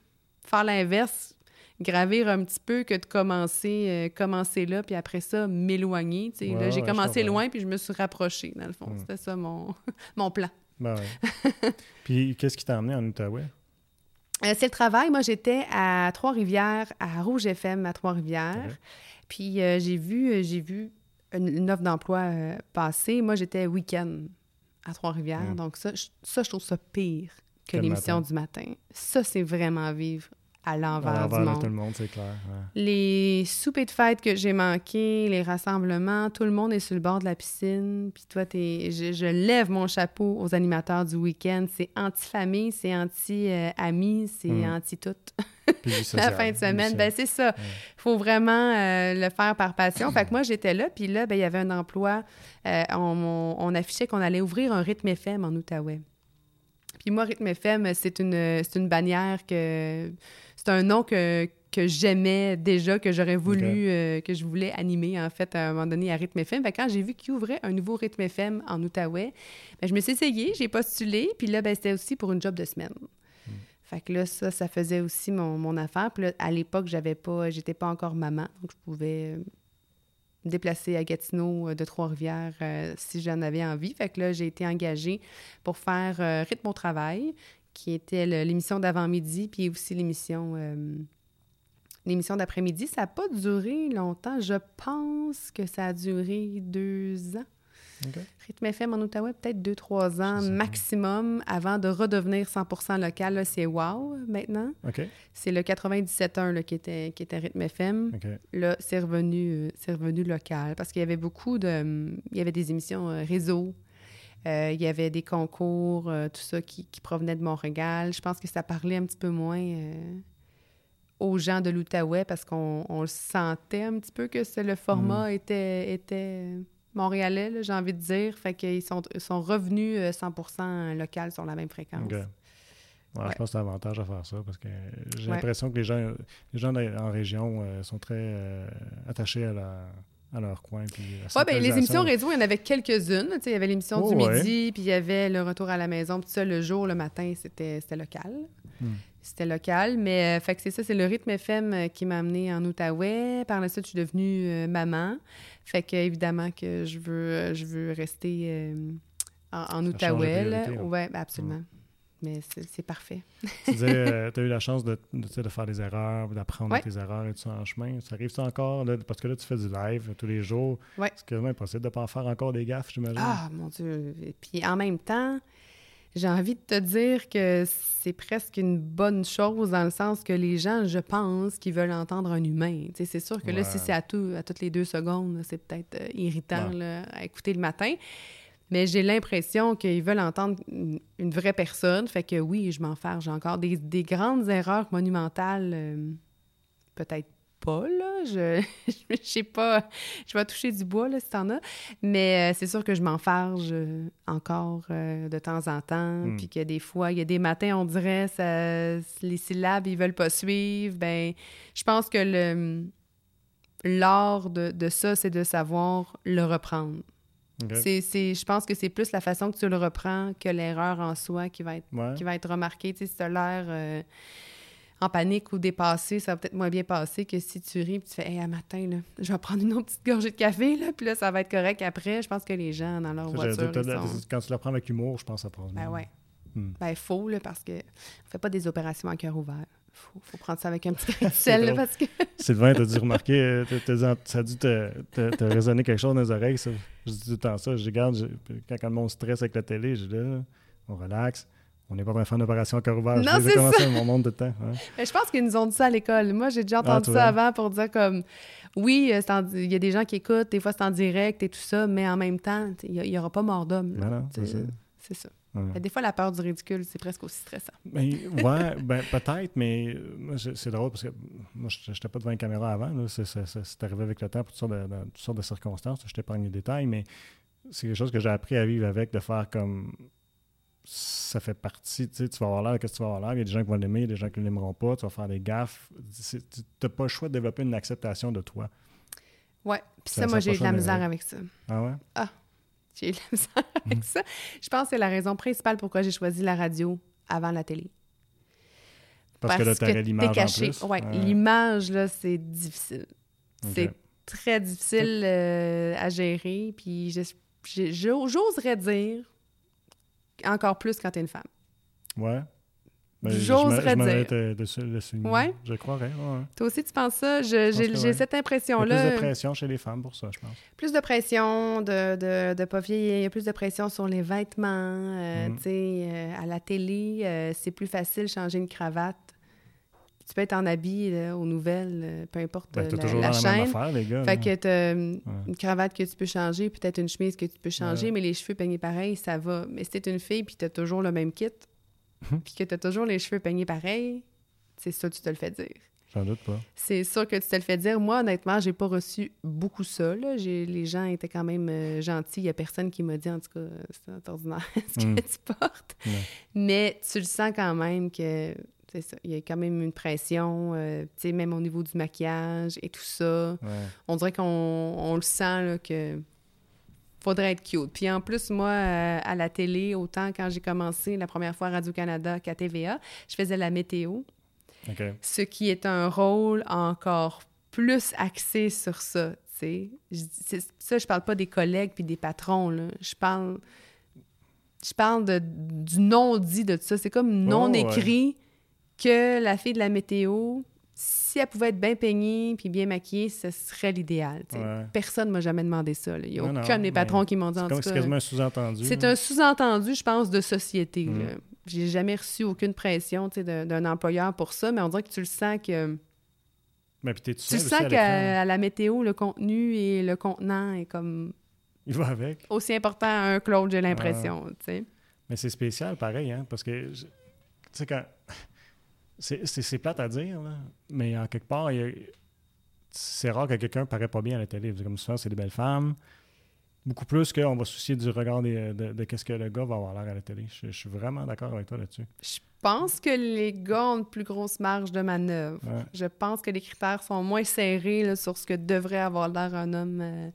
faire l'inverse, gravir un petit peu que de commencer, euh, commencer là, puis après ça, m'éloigner. Ouais, là, j'ai ouais, commencé loin, puis je me suis rapprochée, dans le fond. Hmm. C'était ça mon, mon plan. Ben ouais. Puis, qu'est-ce qui t'a emmené en Outaouais? Euh, c'est le travail. Moi, j'étais à Trois-Rivières, à Rouge FM à Trois-Rivières. Puis euh, j'ai vu, euh, j'ai vu une, une offre d'emploi euh, passer. Moi, j'étais week-end à Trois-Rivières. Mm. Donc ça, je, ça, je trouve ça pire que l'émission du matin. Ça, c'est vraiment vivre à l'envers du de tout le monde, c'est clair. ouais. Les soupers de fête que j'ai manqués, les rassemblements, tout le monde est sur le bord de la piscine. Puis toi, t'es, je, je lève mon chapeau aux animateurs du week-end. C'est anti-famille, c'est anti-amis, c'est Mm. anti-tout. La fin de semaine, ben c'est ça. Il faut vraiment euh, le faire par passion. fait que moi, j'étais là, puis là, ben, il y avait un emploi. Euh, on, on- on affichait qu'on allait ouvrir un rythme FM en Outaouais. Puis moi, rythme FM, c'est une, c'est une bannière que... C'est un nom que, que j'aimais déjà, que j'aurais voulu, euh, que je voulais animer, en fait, à un moment donné, à rythme FM. Fait que quand j'ai vu qu'il ouvrait un nouveau rythme FM en Outaouais, ben, je me suis essayée, j'ai postulé, puis là, ben, c'était aussi pour une job de semaine. Fait que là, ça, ça faisait aussi mon, mon affaire. Puis là, à l'époque, j'avais pas, j'étais pas encore maman, donc je pouvais euh, me déplacer à Gatineau euh, de Trois-Rivières euh, si j'en avais envie. Fait que là, j'ai été engagée pour faire euh, Rythme au travail, qui était l'émission d'avant-midi, puis aussi l'émission euh, l'émission d'après-midi. Ça n'a pas duré longtemps. Je pense que ça a duré deux ans. Rythme FM en Outaouais, peut-être deux, trois ans maximum avant de redevenir 100 local. Là, c'est wow maintenant. C'est le 97.1 là, qui, était, qui était Rythme FM. Là, c'est revenu, euh, revenu local parce qu'il y avait beaucoup de... Il y avait des émissions euh, réseau. Euh, il y avait des concours, euh, tout ça qui, qui provenait de Montréal. Je pense que ça parlait un petit peu moins euh, aux gens de l'Outaouais parce qu'on on sentait un petit peu que c'est- le format était, était montréalais, là, j'ai envie de dire. Fait qu'ils sont, ils sont revenus euh, 100 local sur la même fréquence. OK. Ouais, Ouais. Je pense que c'est un avantage à faire ça parce que j'ai Ouais. l'impression que les gens, les gens en région sont très attachés à, la- à leur coin. Puis bien, les émissions réseau, il y en avait quelques-unes. Il y avait l'émission Oh, du ouais. midi, puis il y avait le retour à la maison. Puis ça, le jour, le matin, c'était local. Hmm. C'était local, mais fait que c'est ça, c'est le rythme FM qui m'a amené en Outaouais. Par la suite, je suis devenue maman. Fait que évidemment que je veux, je veux rester en, en Outaouais. Oui, ben, absolument. Mais c'est parfait. tu disais, euh, tu as eu la chance de, de, faire des erreurs, d'apprendre tes erreurs et tout ça en chemin? Ça arrive-tu encore? parce que là, tu fais du live tous les jours. Ouais. C'est quasiment impossible de ne pas en faire encore des gaffes, j'imagine. Ah, mon Dieu. Et puis en même temps, j'ai envie de te dire que c'est presque une bonne chose dans le sens que les gens, je pense, qu'ils veulent entendre un humain. C'est sûr que là, si c'est à, tout, à toutes les deux secondes, c'est peut-être euh, irritant à écouter le matin. Mais j'ai l'impression qu'ils veulent entendre une vraie personne. Fait que oui, je m'en fais. J'ai encore des, grandes erreurs monumentales. Euh, peut-être pas, là. Je ne sais pas. Je vais toucher du bois, là, si t'en as. Mais euh, c'est sûr que je m'en farge euh, encore de temps en temps. Hmm. Puis que des fois, il y a des matins, on dirait, ça, les syllabes, ils veulent pas suivre. Ben, je pense que le l'art de, de ça, c'est de savoir le reprendre. C'est, je pense que c'est plus la façon que tu le reprends que l'erreur en soi qui va être, qui va être remarquée. Tu sais, si tu as l'air euh, en panique ou dépassé, ça va peut-être moins bien passer que si tu ris et tu fais Hey, à matin, là, je vais prendre une autre petite gorgée de café, là, puis là, ça va être correct après. Je pense que les gens, dans leur voiture. Quand tu le prends avec humour, je pense que ça passe Ben ouais. Hmm. Ben, faux, là, parce qu'on ne fait pas des opérations à cœur ouvert faut, faut prendre ça avec un petit grain de sel, parce que... Sylvain, t'as dû remarquer, euh, ça a dû te, résonner quelque chose dans les oreilles, ça. Je dis tout le temps ça, je regarde, quand, quand le monde stresse avec la télé, je dis là, on relaxe, on n'est pas en faire une opération à cœur ouvert. Non, c'est ça. mon monde de temps. Mais je pense qu'ils nous ont dit ça à l'école. Moi, j'ai déjà entendu ah, ça avant pour dire comme, oui, euh, il y a des gens qui écoutent, des fois c'est en direct et tout ça, mais en même temps, il n'y aura pas mort d'homme. C'est ça. Des fois, la peur du ridicule, c'est presque aussi stressant. Ben, ouais, ben, peut-être, mais c'est drôle parce que moi, je n'étais pas devant une caméra avant. C'est arrivé avec le temps pour toutes sortes de, toutes sortes de circonstances. Je t'épargne les détails, mais c'est quelque chose que j'ai appris à vivre avec, de faire comme ça fait partie, tu sais, tu vas avoir l'air, qu'est-ce que tu vas avoir l'air, il y a des gens qui vont l'aimer, il y a des gens qui ne l'aimeront pas, tu vas faire des gaffes. Tu n'as pas le choix de développer une acceptation de toi. Ouais, puis ça, moi, j'ai eu de la misère avec ça. Ah ouais? Ah, j'ai eu la misère avec mm. ça. Je pense que c'est la raison principale pourquoi j'ai choisi la radio avant la télé. Parce, que là, l'image en plus. Ouais, l'image, là, c'est difficile. C'est très difficile euh, à gérer. Puis j'oserais dire encore plus quand tu es une femme. Ouais. Ben, J'oserais dire. De, ouais. Je croirais. Ouais. Toi aussi, tu penses ça? J'ai cette impression-là. Plus de pression chez les femmes pour ça, je pense. Plus de pression, de, de, de pas vieillir. Il y a plus de pression sur les vêtements. Euh, mm. Tu sais, euh, à la télé, euh, c'est plus facile de changer une cravate. Tu peux être en habit aux nouvelles, peu importe ben, la, toujours la, chaîne. Même affaire, les gars, fait que as une cravate que tu peux changer, peut-être une chemise que tu peux changer, mais les cheveux peignés pareil, ça va. Mais si tu une fille puis tu as toujours le même kit, Mhm. puis que tu as toujours les cheveux peignés pareil, c'est ça tu te le fais dire. J'en doute pas. C'est sûr que tu te le fais dire. Moi, honnêtement, j'ai pas reçu beaucoup ça. Les gens étaient quand même euh, gentils. Il y a personne qui m'a dit, en tout cas, c'est ordinaire ce que mm. tu portes. Mais tu le sens quand même que, c'est ça, il y a quand même une pression, euh, tu sais, même au niveau du maquillage et tout ça. On dirait qu'on le sent, là, que faudrait être cute. Puis en plus, moi, euh, à la télé, autant quand j'ai commencé la première fois à Radio-Canada qu'à TVA, je faisais la météo. Ce qui est un rôle encore plus axé sur ça. sais. Ça, je parle pas des collègues puis des patrons. Là. Je parle, je parle de, du non-dit de tout ça. C'est comme non écrit que la fille de la météo si elle pouvait être bien peignée puis bien maquillée, ce serait l'idéal. Personne ne m'a jamais demandé ça. Il n'y a aucun de mes patrons qui m'ont dit en tout cas. C'est quasiment un sous-entendu. C'est un sous-entendu, je pense, de société. Mm. J'ai jamais reçu aucune pression d'un employeur pour ça, mais on dirait que tu le sens que. Mais tu le sens qu'à la météo, le contenu et le contenant est comme. Il va avec. Aussi important à un Claude, j'ai l'impression. Mais c'est spécial, pareil, hein, parce que, tu sais, quand c'est plate à dire, mais en quelque part, c'est rare que quelqu'un paraît pas bien à la télé. Comme souvent, c'est des belles femmes. Beaucoup plus qu'on va se soucier du regard de, de, qu'est-ce que le gars va avoir l'air à la télé. Je, suis vraiment d'accord avec toi là-dessus. Je pense que les gars ont une plus grosse marge de manœuvre. Je pense que les critères sont moins serrés sur ce que devrait avoir l'air un homme euh,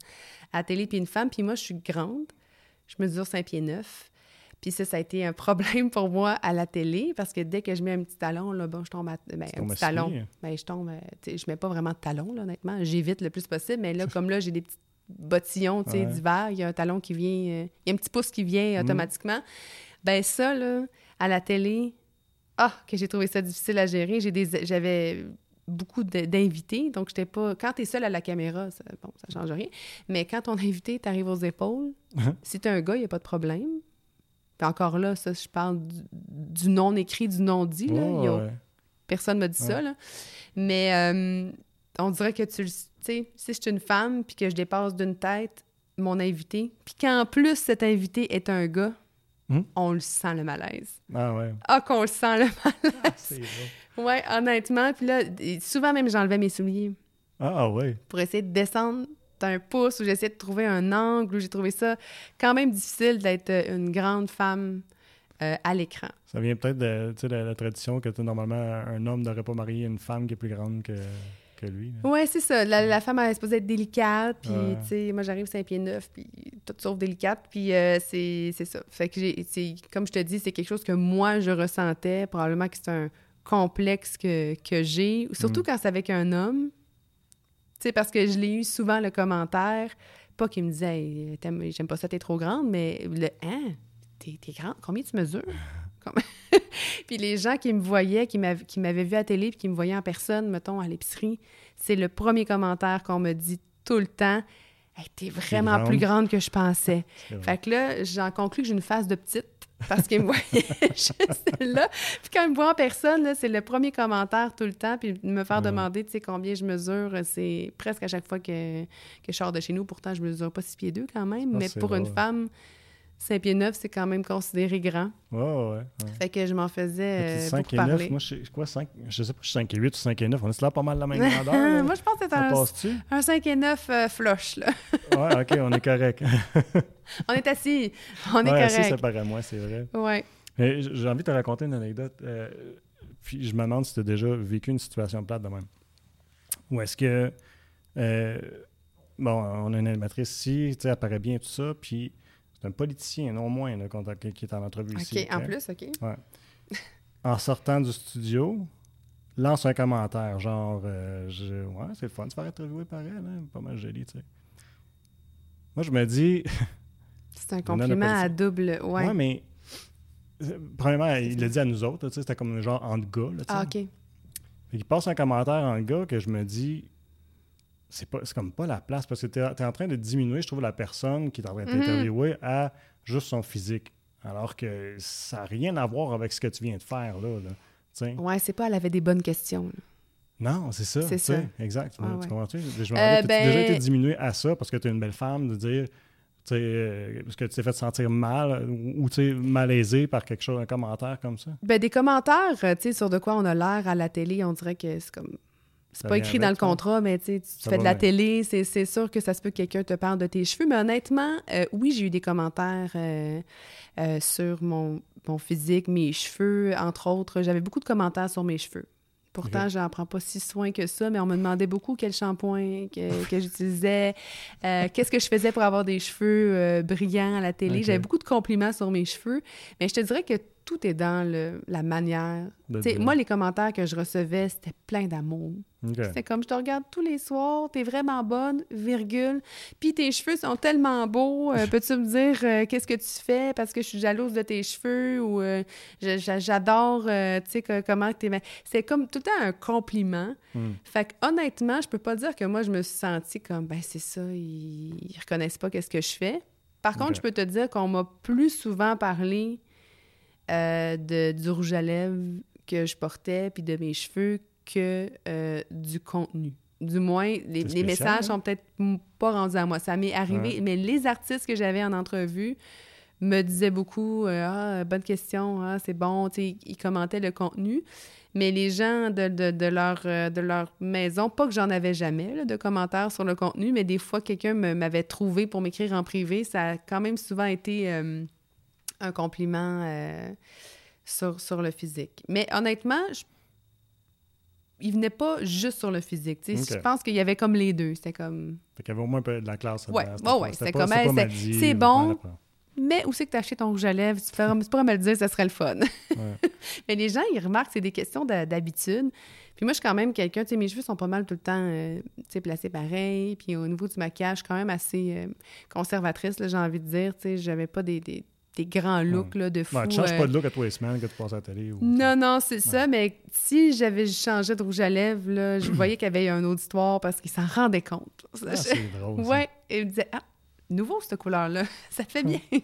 à la télé puis une femme. Puis moi, je suis grande. Je mesure 5 pieds 9. Puis ça, ça a été un problème pour moi à la télé parce que dès que je mets un petit talon, là, bon, je tombe à. Ben, un petit talon. Ben, je tombe. Euh, je mets pas vraiment de talon, là, honnêtement. J'évite le plus possible. Mais là, comme là, j'ai des petits bottillons, tu sais, d'hiver, il y a un talon qui vient. Euh, il y a un petit pouce qui vient mhm. automatiquement. Ben, ça, là, à la télé, ah, que j'ai trouvé ça difficile à gérer. J'avais beaucoup d'invités, donc j'étais pas... Quand tu es seul à la caméra, ça, bon, ça change rien, mais quand ton invité t'arrive aux épaules, si t'es un gars, il n'y a pas de problème. Puis encore là, ça, je parle du, non-écrit, du non-dit, là. Personne m'a dit ça, là. Mais euh, on dirait que tu sais, si je suis une femme, puis que je dépasse d'une tête mon invité, puis qu'en plus, cet invité est un gars, hmm? on le sent le malaise. Ah ouais. Ah, qu'on le sent le malaise. Oui, honnêtement. Puis là, souvent même, j'enlevais mes souliers. Ah, ouais. Pour essayer de descendre d'un pouce, où j'essayais de trouver un angle, où j'ai trouvé ça quand même difficile d'être une grande femme euh, à l'écran. Ça vient peut-être de, la tradition que normalement, un homme n'aurait pas marié une femme qui est plus grande que, que lui. Oui, c'est ça. La, femme, elle est supposée être délicate, puis, tu sais, moi, j'arrive 5 pieds 9, puis tout sauf délicate, puis euh, c'est ça. Fait que, comme je te dis, c'est quelque chose que moi, je ressentais. Probablement que c'est un complexe que, que j'ai, surtout mm. quand c'est avec un homme. Tu sais, parce que je l'ai eu souvent le commentaire, pas qu'il me disait j'aime pas ça, t'es trop grande, mais le Hein, t'es, grande, combien tu mesures? puis les gens qui me voyaient, qui m'avaient vu à télé, puis qui me voyaient en personne, mettons, à l'épicerie, c'est le premier commentaire qu'on me dit tout le temps. Hey, t'es vraiment plus grande que je pensais. Fait que là, j'en conclus que j'ai une face de petite parce qu'il me voyait juste là. Puis quand il me voit en personne, c'est le premier commentaire tout le temps. Puis me faire demander, tu sais, combien je mesure, c'est presque à chaque fois que, que, je sors de chez nous. Pourtant, je mesure pas six pieds deux quand même. Ah, mais pour une femme, 5 pieds 9, c'est quand même considéré grand. Ouais, ouais, Fait que je m'en faisais. Euh, 5 et 9, moi, je sais quoi, 5, je sais pas, je suis 5 et 8 ou 5 et 9. On est là pas mal la même grandeur. moi, je pense que c'est un, un 5 et 9 euh, flush, là. ouais, OK, on est correct. on est assis. On est ouais, correct. assis, ça paraît moi, c'est vrai. Ouais. J'ai envie de te raconter une anecdote. Euh, puis je me demande si tu as déjà vécu une situation plate de même. Ou est-ce que. Euh, bon, on a une animatrice ici, tu sais, elle paraît bien, tout ça, puis c'est un politicien, non moins, là, qui est en entrevue ici. OK, en plus, OK. Ouais. en sortant du studio, lance un commentaire, genre, euh, je, ouais, c'est le fun de se faire interviewer par elle, hein, pas mal joli, tu sais. Moi, je me dis. C'est un compliment à double, ouais. Ouais, mais. Premièrement, il l'a dit à nous autres, tu sais, c'était comme un genre en gars, là, Ah, OK. Il passe un commentaire en gars que je me dis, c'est comme pas la place parce que tu es, en train de diminuer, je trouve, la personne qui est en train d'interviewer mm à juste son physique. Alors que ça n'a rien à voir avec ce que tu viens de faire là. là ouais, c'est pas elle avait des bonnes questions. Non, c'est ça. C'est ça. Exact. tu comprends-tu? Je me euh, ben... déjà été diminué à ça parce que tu es une belle femme de dire euh, parce que tu t'es fait sentir mal ou, ou malaisé par quelque chose, un commentaire comme ça? Ben, des commentaires, euh, tu sais, sur de quoi on a l'air à la télé, on dirait que c'est comme c'est pas écrit dans le contrat, mais tu fais de la télé, c'est sûr que ça se peut que quelqu'un te parle de tes cheveux. Mais honnêtement, euh, oui, j'ai eu des commentaires euh, euh, sur mon, mon, physique, mes cheveux, entre autres. J'avais beaucoup de commentaires sur mes cheveux. Pourtant, je n'en prends pas si soin que ça, mais on me demandait beaucoup quel shampoing que, que j'utilisais, qu'est-ce que je faisais pour avoir des cheveux brillants à la télé. J'avais beaucoup de compliments sur mes cheveux, mais je te dirais que tout est dans le, la manière. Moi, les commentaires que je recevais, c'était plein d'amour. C'est comme, je te regarde tous les soirs, t'es vraiment bonne, virgule. Puis tes cheveux sont tellement beaux. Euh, peux-tu me dire euh, qu'est-ce que tu fais parce que je suis jalouse de tes cheveux ou euh, j'adore, tu sais, comment t'es... C'est comme tout le temps un compliment. Hmm. Fait que honnêtement, je peux pas dire que moi, je me suis sentie comme, ben c'est ça, ils, reconnaissent pas qu'est-ce que je fais. Par contre, je peux te dire qu'on m'a plus souvent parlé de, du rouge à lèvres que je portais puis de mes cheveux que euh, du contenu. Du moins, les, messages sont peut-être pas rendus à moi. Ça m'est arrivé, mais les artistes que j'avais en entrevue me disaient beaucoup euh, Ah, bonne question, ah, c'est bon. ils commentaient le contenu. Mais les gens de, de, leur, euh, de leur maison, pas que j'en avais jamais de commentaires sur le contenu, mais des fois, quelqu'un m'avait trouvé pour m'écrire en privé. Ça a quand même souvent été un compliment sur, sur le physique. Mais honnêtement, je il venait pas juste sur le physique. Je pense qu'il y avait comme les deux. C'était comme. Fait qu'il y avait au moins un peu de la classe. Ouais, ouais, ouais. C'était comme, c'est bon. mais où c'est que tu as acheté ton rouge à lèvres? Tu, pourrais, tu pourrais me le dire, ça serait le fun. Ouais. mais les gens, ils remarquent, c'est des questions de- d'habitude. Puis moi, je suis quand même quelqu'un, tu sais, mes cheveux sont pas mal tout le temps, euh, tu sais, placés pareil. Puis au niveau du maquillage, je suis quand même assez euh, conservatrice, j'ai envie de dire. Tu sais, j'avais pas des, des, des grands looks, là, de fou. Ouais, tu changes euh, pas de look à tous les semaines que tu passes à la télé. Ou... non, non, c'est ça, mais si j'avais changé de rouge à lèvres, là, je voyais qu'il y avait un auditoire parce qu'il s'en rendait compte. Ah, c'est drôle. ça. ouais, et il me disait, ah, nouveau cette couleur-là, ça te fait bien.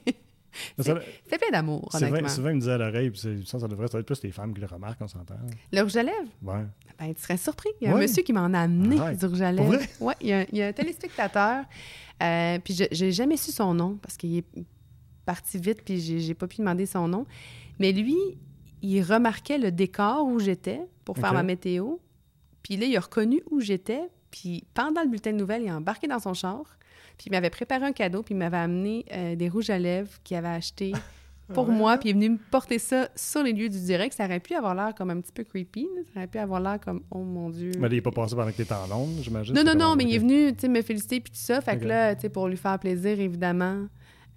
C'est plein d'amour, honnêtement. Sylvain me disait à l'oreille, ça, ça devrait être plus les femmes qui le remarquent, on s'entend. Le rouge à lèvres, Ouais. ben, tu serais surpris. Il y a un Ouais. monsieur qui m'en a amené Arrête. du rouge à lèvres. Ouais, il y, a, il y a un téléspectateur, euh, puis je j'ai jamais su son nom parce qu'il est parti vite, puis j'ai j'ai pas pu demander son nom. Mais lui, il remarquait le décor où j'étais pour faire ma météo. Puis là, il a reconnu où j'étais. Puis pendant le bulletin de nouvelles, il a embarqué dans son char. Puis il m'avait préparé un cadeau. Puis il m'avait amené euh, des rouges à lèvres qu'il avait acheté pour ouais? moi. Puis il est venu me porter ça sur les lieux du direct. Ça aurait pu avoir l'air comme un petit peu creepy. là. Ça aurait pu avoir l'air comme, oh mon Dieu. Mais il n'est pas passé pendant que tu étais en Londres, j'imagine. Non, non, non, mais il est venu, me féliciter puis tout ça. Fait que là, tu sais, pour lui faire plaisir, évidemment,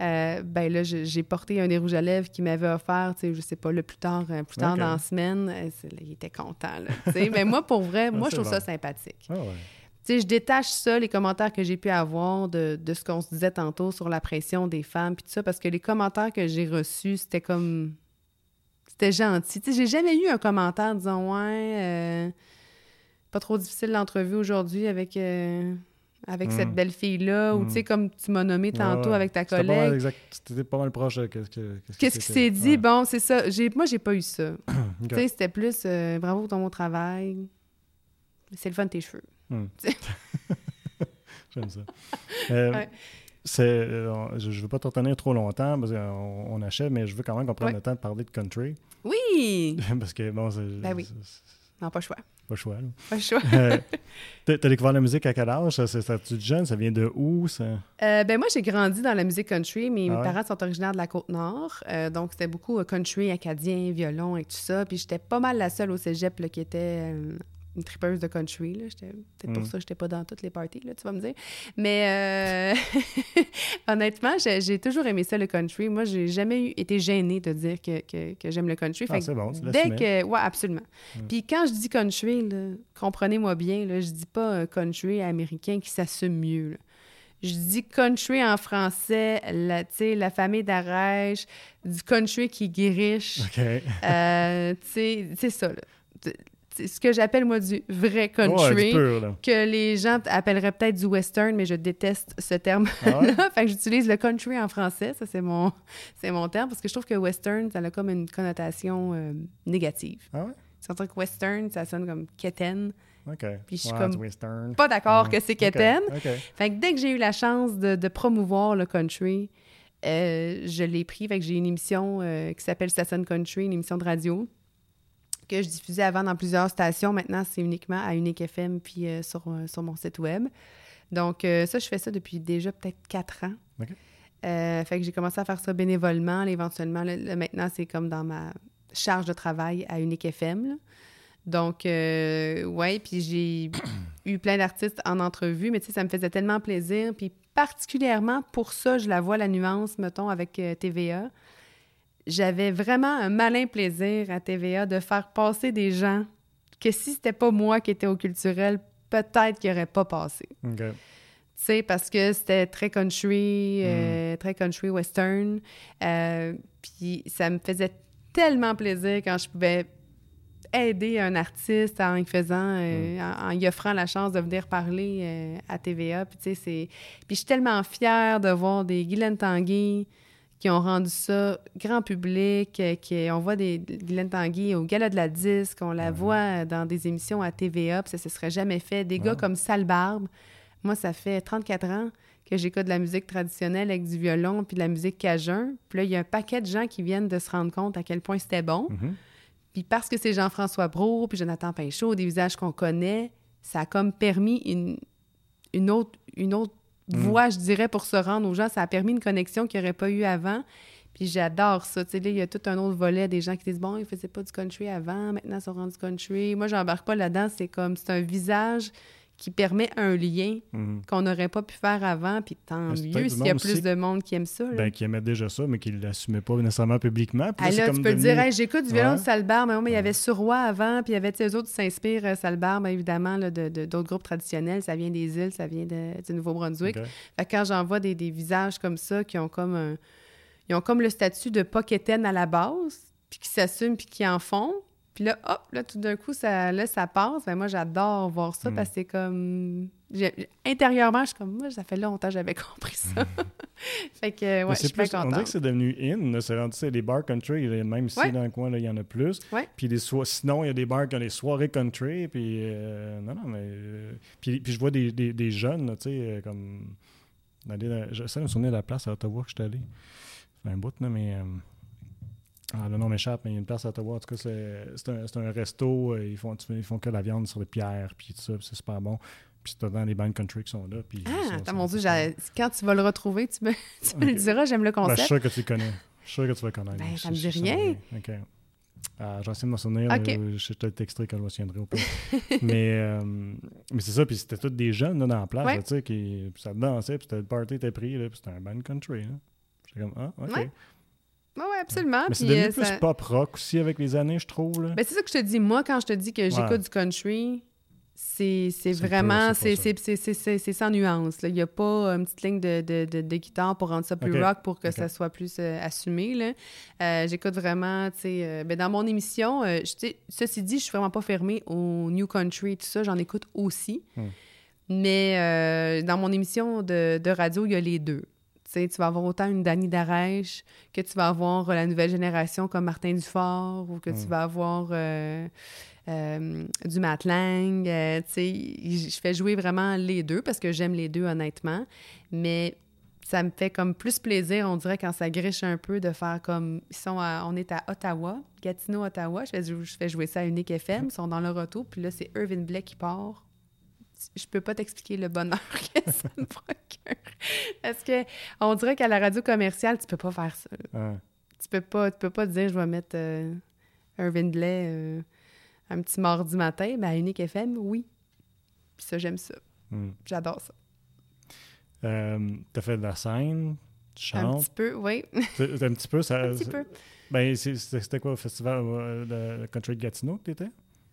euh, ben là, j'ai porté un des rouges à lèvres qu'il m'avait offert, tu sais, je sais pas, le plus tard, euh, plus tard dans la semaine. Euh, là, il était content, là, mais moi, pour vrai, moi, c'est je trouve bon. ça sympathique. Ah ouais. Tu sais, je détache ça, les commentaires que j'ai pu avoir de, de ce qu'on se disait tantôt sur la pression des femmes puis tout ça, parce que les commentaires que j'ai reçus, c'était comme... C'était gentil. Tu sais, j'ai jamais eu un commentaire disant « Ouais, euh, pas trop difficile l'entrevue aujourd'hui avec, euh, avec Mm. cette belle fille-là. Ou Mm. tu sais, comme tu m'as nommé tantôt Ouais, ouais. avec ta collègue. C'était pas mal proche de qu'est-ce que. Qu'est-ce qui s'est dit? Ouais. Bon, c'est ça. J'ai, moi, j'ai pas eu ça. Tu sais, c'était plus euh, bravo pour ton bon travail. C'est le fun de tes cheveux. J'aime ça. Euh, euh, je ne veux pas te retenir trop longtemps parce qu'on on achète, mais je veux quand même qu'on prenne le temps de parler de country. Oui! parce que, bon, c'est Ben oui. Non, pas le choix. Pas le choix. là. Pas le choix. Euh, T'as découvert la musique à quel âge? Ça, c'est- jeune? Ça vient de où? Ça? Euh, ben moi, j'ai grandi dans la musique country. Mes, Ah mes ouais? parents sont originaires de la Côte-Nord. Euh, donc, c'était beaucoup country, acadien, violon et tout ça. Puis j'étais pas mal la seule au cégep là, qui était une tripeuse de country. Peut-être pour Mm. ça que j'étais pas dans toutes les parties, là, tu vas me dire. Mais euh, honnêtement, j'ai toujours aimé ça, le country. Moi, j'ai jamais eu- été gênée de dire que, que- que j'aime le country. Ah, c'est bon, Dès que... Ouais, absolument. Mm. Puis quand je dis country, comprenez-moi bien, là, je dis pas country américain qui s'assume mieux. là. Je dis country en français, la, la famille d'Arèche, du country qui guériche. OK. Euh, tu sais, c'est ça. là. Ce que j'appelle, moi, du vrai country. pur, que les gens appelleraient peut-être du western, mais je déteste ce terme-là. Ah ouais? fait que j'utilise le country en français, ça c'est mon, c'est mon terme, parce que je trouve que western, ça a comme une connotation euh, négative. Ah ouais? C'est que western, ça sonne comme quétaine. OK. Puis je suis comme western. Pas d'accord que c'est quétaine. OK. Fait que dès que j'ai eu la chance de, de promouvoir le country, euh, je l'ai pris. Fait que j'ai une émission euh, qui s'appelle Station Country, une émission de radio que je diffusais avant dans plusieurs stations. Maintenant, c'est uniquement à Unique FM puis euh, sur, euh, sur mon site web. Donc, euh, ça, je fais ça depuis déjà peut-être quatre ans. Euh, fait que j'ai commencé à faire ça bénévolement. là, éventuellement, là, là, maintenant, c'est comme dans ma charge de travail à Unique FM. là. Donc, ouais, puis j'ai eu plein d'artistes en entrevue, mais tu sais, ça me faisait tellement plaisir. Puis particulièrement pour ça, je la vois, la nuance, mettons, avec TVA. J'avais vraiment un malin plaisir à TVA de faire passer des gens que si c'était pas moi qui étais au culturel, peut-être qu'ils n'auraient pas passé. Tu sais, parce que c'était très country, euh, très country western. Euh, puis ça me faisait tellement plaisir quand je pouvais aider un artiste en y faisant, euh, en, en y offrant la chance de venir parler à TVA. Puis tu sais, c'est... Puis je suis tellement fière de voir des Guylaine Tanguy qui ont rendu ça grand public, euh, qui, on voit des Guylaine Tanguy au Gala de la Disque, on la Mhm. voit dans des émissions à TVA, puis ça se serait jamais fait. Des gars comme Sale Barbe, moi, ça fait 34 ans que j'écoute de la musique traditionnelle avec du violon puis de la musique cajun. Puis là, il y a un paquet de gens qui viennent de se rendre compte à quel point c'était bon. Mhm. Puis parce que c'est Jean-François Brault puis Jonathan Pinchot, des visages qu'on connaît, ça a comme permis une, une autre, une autre Mm. voie, je dirais, pour se rendre aux gens. Ça a permis une connexion qu'il n'y aurait pas eu avant. Puis j'adore ça. Tu sais, là, il y a tout un autre volet des gens qui disent, bon, ils faisaient pas du country avant, maintenant ils sont rendus country. Moi, j'embarque pas là-dedans. C'est comme, c'est un visage qui permet un lien Mhm. qu'on n'aurait pas pu faire avant, puis tant mieux s'il y a plus aussi- de monde qui aime ça. là. Ben, qui aimait déjà ça, mais qui ne l'assumaient pas nécessairement publiquement. Puis Ah, là, comme tu peux devenu- dire, Hey, j'écoute du violon Ouais. de Salbar, mais il y avait Suroît avant, puis il y avait, eux autres qui s'inspirent, euh, Salbar, ben, évidemment, là, de, de- d'autres groupes traditionnels. Ça vient des îles, ça vient de- du Nouveau-Brunswick. Ok. Fait que quand j'en vois des, des visages comme ça, qui ont comme un- Ils ont comme le statut de pas quétaine à la base, puis qui s'assument, puis qui en font. Puis là, hop, là, tout d'un coup, ça, là, ça passe. Ben, moi, j'adore voir ça Mm. parce que c'est comme... Intérieurement, je suis comme, moi, ça fait longtemps que j'avais compris ça. fait que, ouais, je c'est suis plus- on dirait contente. que c'est devenu in. C'est rendu, c'est des bars country. Même ici, Ouais. dans le coin, il y en a plus. Ouais. Puis des so- sinon, il y a des bars qui ont des soirées country. Puis, euh, non, non, mais. euh, puis, puis je vois des, des, des jeunes, tu sais, euh, comme. J'essaie de me souvenir de la place à Ottawa que je suis allé. Fait un bout, là, mais. euh, ah, le nom m'échappe, mais il y a une place à Ottawa. En tout cas, c'est c'est un, c'est un resto. euh, ils, font, ils font que la viande sur des pierres, puis tout ça, c'est super bon. Puis c'est dans les bandes country qui sont là. Puis Ah, attends, mon Dieu, quand tu vas le retrouver, tu me, tu me le diras, j'aime le Ben, je suis concept. sûr que tu le connais. Je suis sûr que tu vas connaître. Ben, ça me dit rien. OK. Euh, J'essaie de m'en souvenir. Euh, Je te le texterai quand je me souviendrai au pire. mais euh, mais c'est ça, puis c'était tous des jeunes là, dans la place, Ouais. là, tu sais, qui puis ça dansait, puis le party était pris, là, puis c'était un band country. J'étais comme, ah, OK. Ouais. Oui, oui, absolument. Mais c'est devenu euh, plus ça- pop rock aussi avec les années, je trouve. Là. Ben, c'est ça que je te dis. Moi, quand je te dis que j'écoute Ouais. du country, c'est c'est C'est vraiment... pas- C'est c'est c'est- c'est- c'est- c'est- c'est sans nuance. là. Il n'y a pas une petite ligne de, de, de- de guitare pour rendre ça plus rock, pour que ça soit plus euh, assumé. là. Euh, j'écoute vraiment, tu sais... euh, ben, dans mon émission, je- ceci dit, je suis vraiment pas fermée au new country tout ça. J'en écoute aussi. Hmm. Mais dans mon émission de, de radio, il y a les deux. Tu vas avoir autant une Dani Darèche que tu vas avoir euh, la nouvelle génération comme Martin Dufort ou que tu Mm. vas avoir euh, euh, du Matt Lang. je fais jouer vraiment les deux parce que j'aime les deux honnêtement. Mais ça me fait comme plus plaisir, on dirait, quand ça griche un peu de faire comme... Ils sont à- on est à Ottawa, Gatineau, Ottawa. Je fais, je fais jouer ça à Unique FM. Ils sont dans leur auto. Puis là, c'est Irvin Blake qui part je peux pas t'expliquer le bonheur que ça me procure. Parce que on dirait qu'à la radio commerciale, tu peux pas faire ça. Ouais. Tu peux pas, tu peux pas te dire je vais mettre euh, un Blais euh, un petit mardi matin. Ben, à Unique FM, oui. Puis ça, j'aime ça. Hmm. J'adore ça. Euh, T'as fait de la scène, tu Un chantes. petit peu, oui. Un petit peu. Ça, un petit peu. Ben, c'était quoi, le festival euh, de Country de Gatineau que t'étais?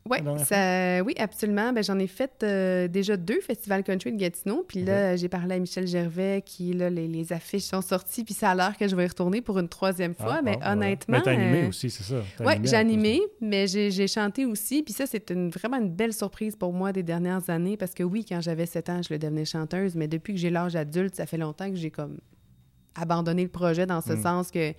Ouais, ça, oui, absolument. Ben, j'en ai fait euh, déjà deux festivals country de Gatineau. Puis là, j'ai parlé à Michel Gervais, qui, là, les, les affiches sont sorties. Puis ça a l'air que je vais y retourner pour une troisième fois. Ah, mais voilà. honnêtement. Mais t'as animé euh, aussi, c'est ça. Oui, j'ai animé, mais j'ai j'ai chanté aussi. Puis ça, c'est une, vraiment une belle surprise pour moi des dernières années. Parce que oui, quand j'avais 7 ans, je le devenais chanteuse. Mais depuis que j'ai l'âge adulte, ça fait longtemps que j'ai comme abandonné le projet dans ce Mm. sens que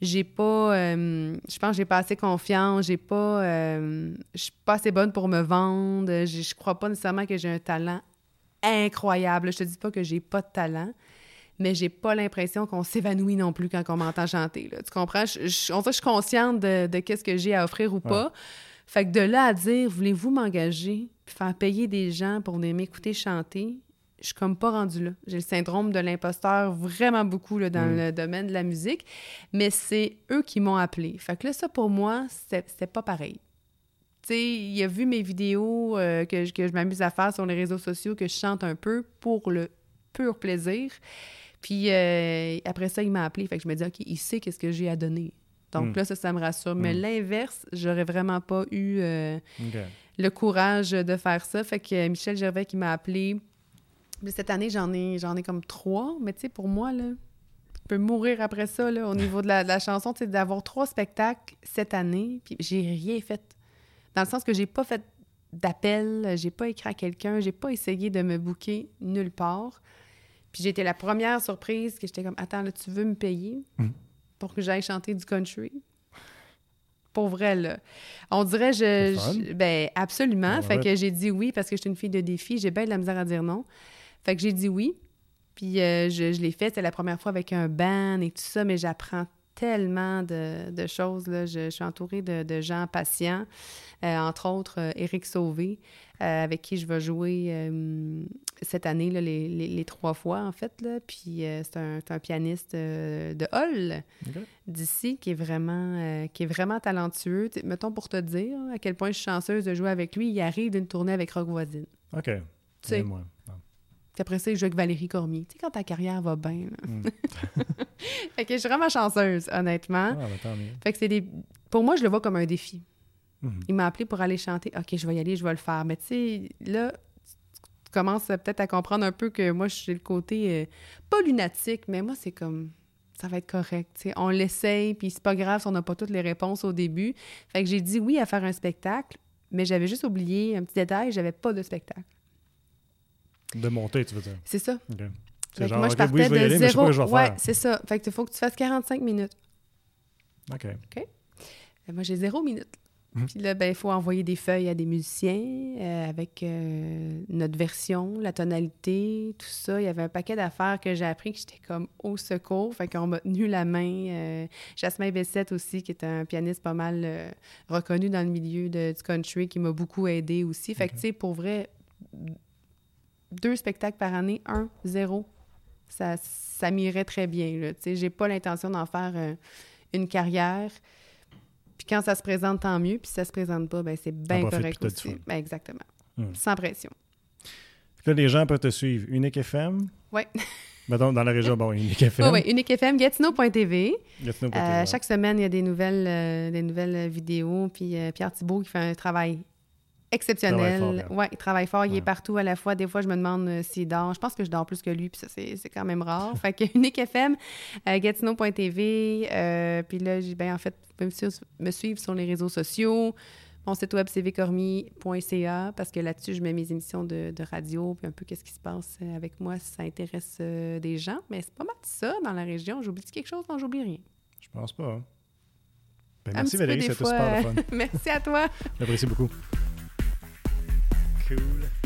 j'ai pas. euh, je pense que j'ai pas assez confiance. J'ai pas. euh, je suis pas assez bonne pour me vendre. j'ai- Je crois pas nécessairement que j'ai un talent incroyable. Je te dis pas que j'ai pas de talent. Mais j'ai pas l'impression qu'on s'évanouit non plus quand on m'entend chanter. là. Tu comprends? Je, je- on dirait que je suis consciente de, de qu'est-ce que j'ai à offrir ou pas. Fait que de là à dire, voulez-vous m'engager puis faire payer des gens pour venir m'écouter chanter, je suis comme pas rendue là. J'ai le syndrome de l'imposteur vraiment beaucoup là, dans Mm. le domaine de la musique, mais c'est eux qui m'ont appelé. Fait que là, ça pour moi, c'était pas pareil. Tu sais, il a vu mes vidéos euh, que, je- que je m'amuse à faire sur les réseaux sociaux, que je chante un peu pour le pur plaisir. Puis euh, après ça, il m'a appelé. Fait que je me dis, OK, il sait qu'est-ce que j'ai à donner. Donc Mm. là, ça, ça me rassure. Mais Mm. l'inverse, j'aurais vraiment pas eu euh, le courage de faire ça. Fait que Michel Gervais qui m'a appelé. Cette année, j'en ai, j'en ai comme trois. Mais tu sais, pour moi, là, je peux mourir après ça, là, au niveau de la, de la chanson. Tu sais, d'avoir trois spectacles cette année, puis j'ai rien fait. Dans le sens que j'ai pas fait d'appel, j'ai pas écrit à quelqu'un, j'ai pas essayé de me booker nulle part. Puis j'ai été la première surprise que j'étais comme, attends, là, tu veux me payer Mhm. pour que j'aille chanter du country? Pour vrai, là. On dirait, je. Ben, absolument. Ah, fait que j'ai dit oui parce que j'étais une fille de défi. J'ai bien de la misère à dire non. Fait que j'ai dit oui. Puis euh, je, je l'ai fait. C'est la première fois avec un band et tout ça, mais j'apprends tellement de, de choses. Là. Je, je suis entourée de, de gens patients, euh, entre autres euh, Éric Sauvé, euh, avec qui je vais jouer cette année, là, les, les- les trois fois, en fait. Là. Puis c'est un, pianiste de Hall d'ici qui est vraiment qui est vraiment talentueux. Mettons pour te dire à quel point je suis chanceuse de jouer avec lui, il arrive d'une tournée avec Rock Voisine. OK. Tu sais. Puis après ça, il joue avec Valérie Cormier. Tu sais, quand ta carrière va bien. Mm. Fait que je suis vraiment chanceuse, honnêtement. Ah, mieux. Fait que c'est des... Pour moi, je le vois comme un défi. Mhm. Il m'a appelé pour aller chanter. OK, je vais y aller, je vais le faire. Mais tu sais, là, tu commences peut-être à comprendre un peu que moi, suis le côté, euh, pas lunatique, mais moi, c'est comme, ça va être correct. tu sais. On l'essaye, puis c'est pas grave si on n'a pas toutes les réponses au début. Fait que j'ai dit oui à faire un spectacle, mais j'avais juste oublié un petit détail, j'avais pas de spectacle. De monter, tu veux dire. C'est ça. OK. C'est genre, moi, je OK, partais oui, je de aller, zéro. ouais, c'est ça. Fait que faut que tu fasses 45 minutes. OK. Euh, Moi, j'ai zéro minute. Mhm. Puis là, ben, il faut envoyer des feuilles à des musiciens euh, avec euh, notre version, la tonalité, tout ça. Il y avait un paquet d'affaires que j'ai appris que j'étais comme au secours. Fait qu'on m'a tenu la main. Euh, Jasmin Bessette aussi, qui est un pianiste pas mal euh, reconnu dans le milieu de- du country, qui m'a beaucoup aidé aussi. Fait que, tu sais, pour vrai, deux spectacles par année, un, zéro, ça, ça m'irait très bien. Sais, j'ai pas l'intention d'en faire euh, une carrière. Puis quand ça se présente, tant mieux. Puis si ça se présente pas, ben c'est bien profite, correct puis aussi. Ben, exactement. Hmm. Sans pression. Là, les gens peuvent te suivre. Unique FM. Oui. Mettons, dans la région, bon, Unique FM. Oui, oui. Unique FM, Gatineau.tv. Gatineau, Euh, chaque semaine, il y a des nouvelles, euh, des nouvelles vidéos. Puis euh, Pierre Thibault qui fait un travail exceptionnel. Travaille fort, ouais, il travaille fort. Il est partout à la fois. Des fois, je me demande euh, s'il dort. Je pense que je dors plus que lui, puis ça, c'est quand même rare. fait que Unique FM, euh, Gatineau.tv. euh, puis là, j'ai ben, en fait, vous pouvez me suivre, me suivre sur les réseaux sociaux. Mon site web, cvcormier.ca, parce que là-dessus, je mets mes émissions de, de radio, puis un peu qu'est-ce qui se passe euh, avec moi si ça intéresse euh, des gens. Mais c'est pas mal ça dans la région. J'oublie quelque chose? Non, j'oublie rien. Je pense pas. hein. Ben, merci Valérie, c'était super le fun. Merci à toi. J'apprécie beaucoup. Cool.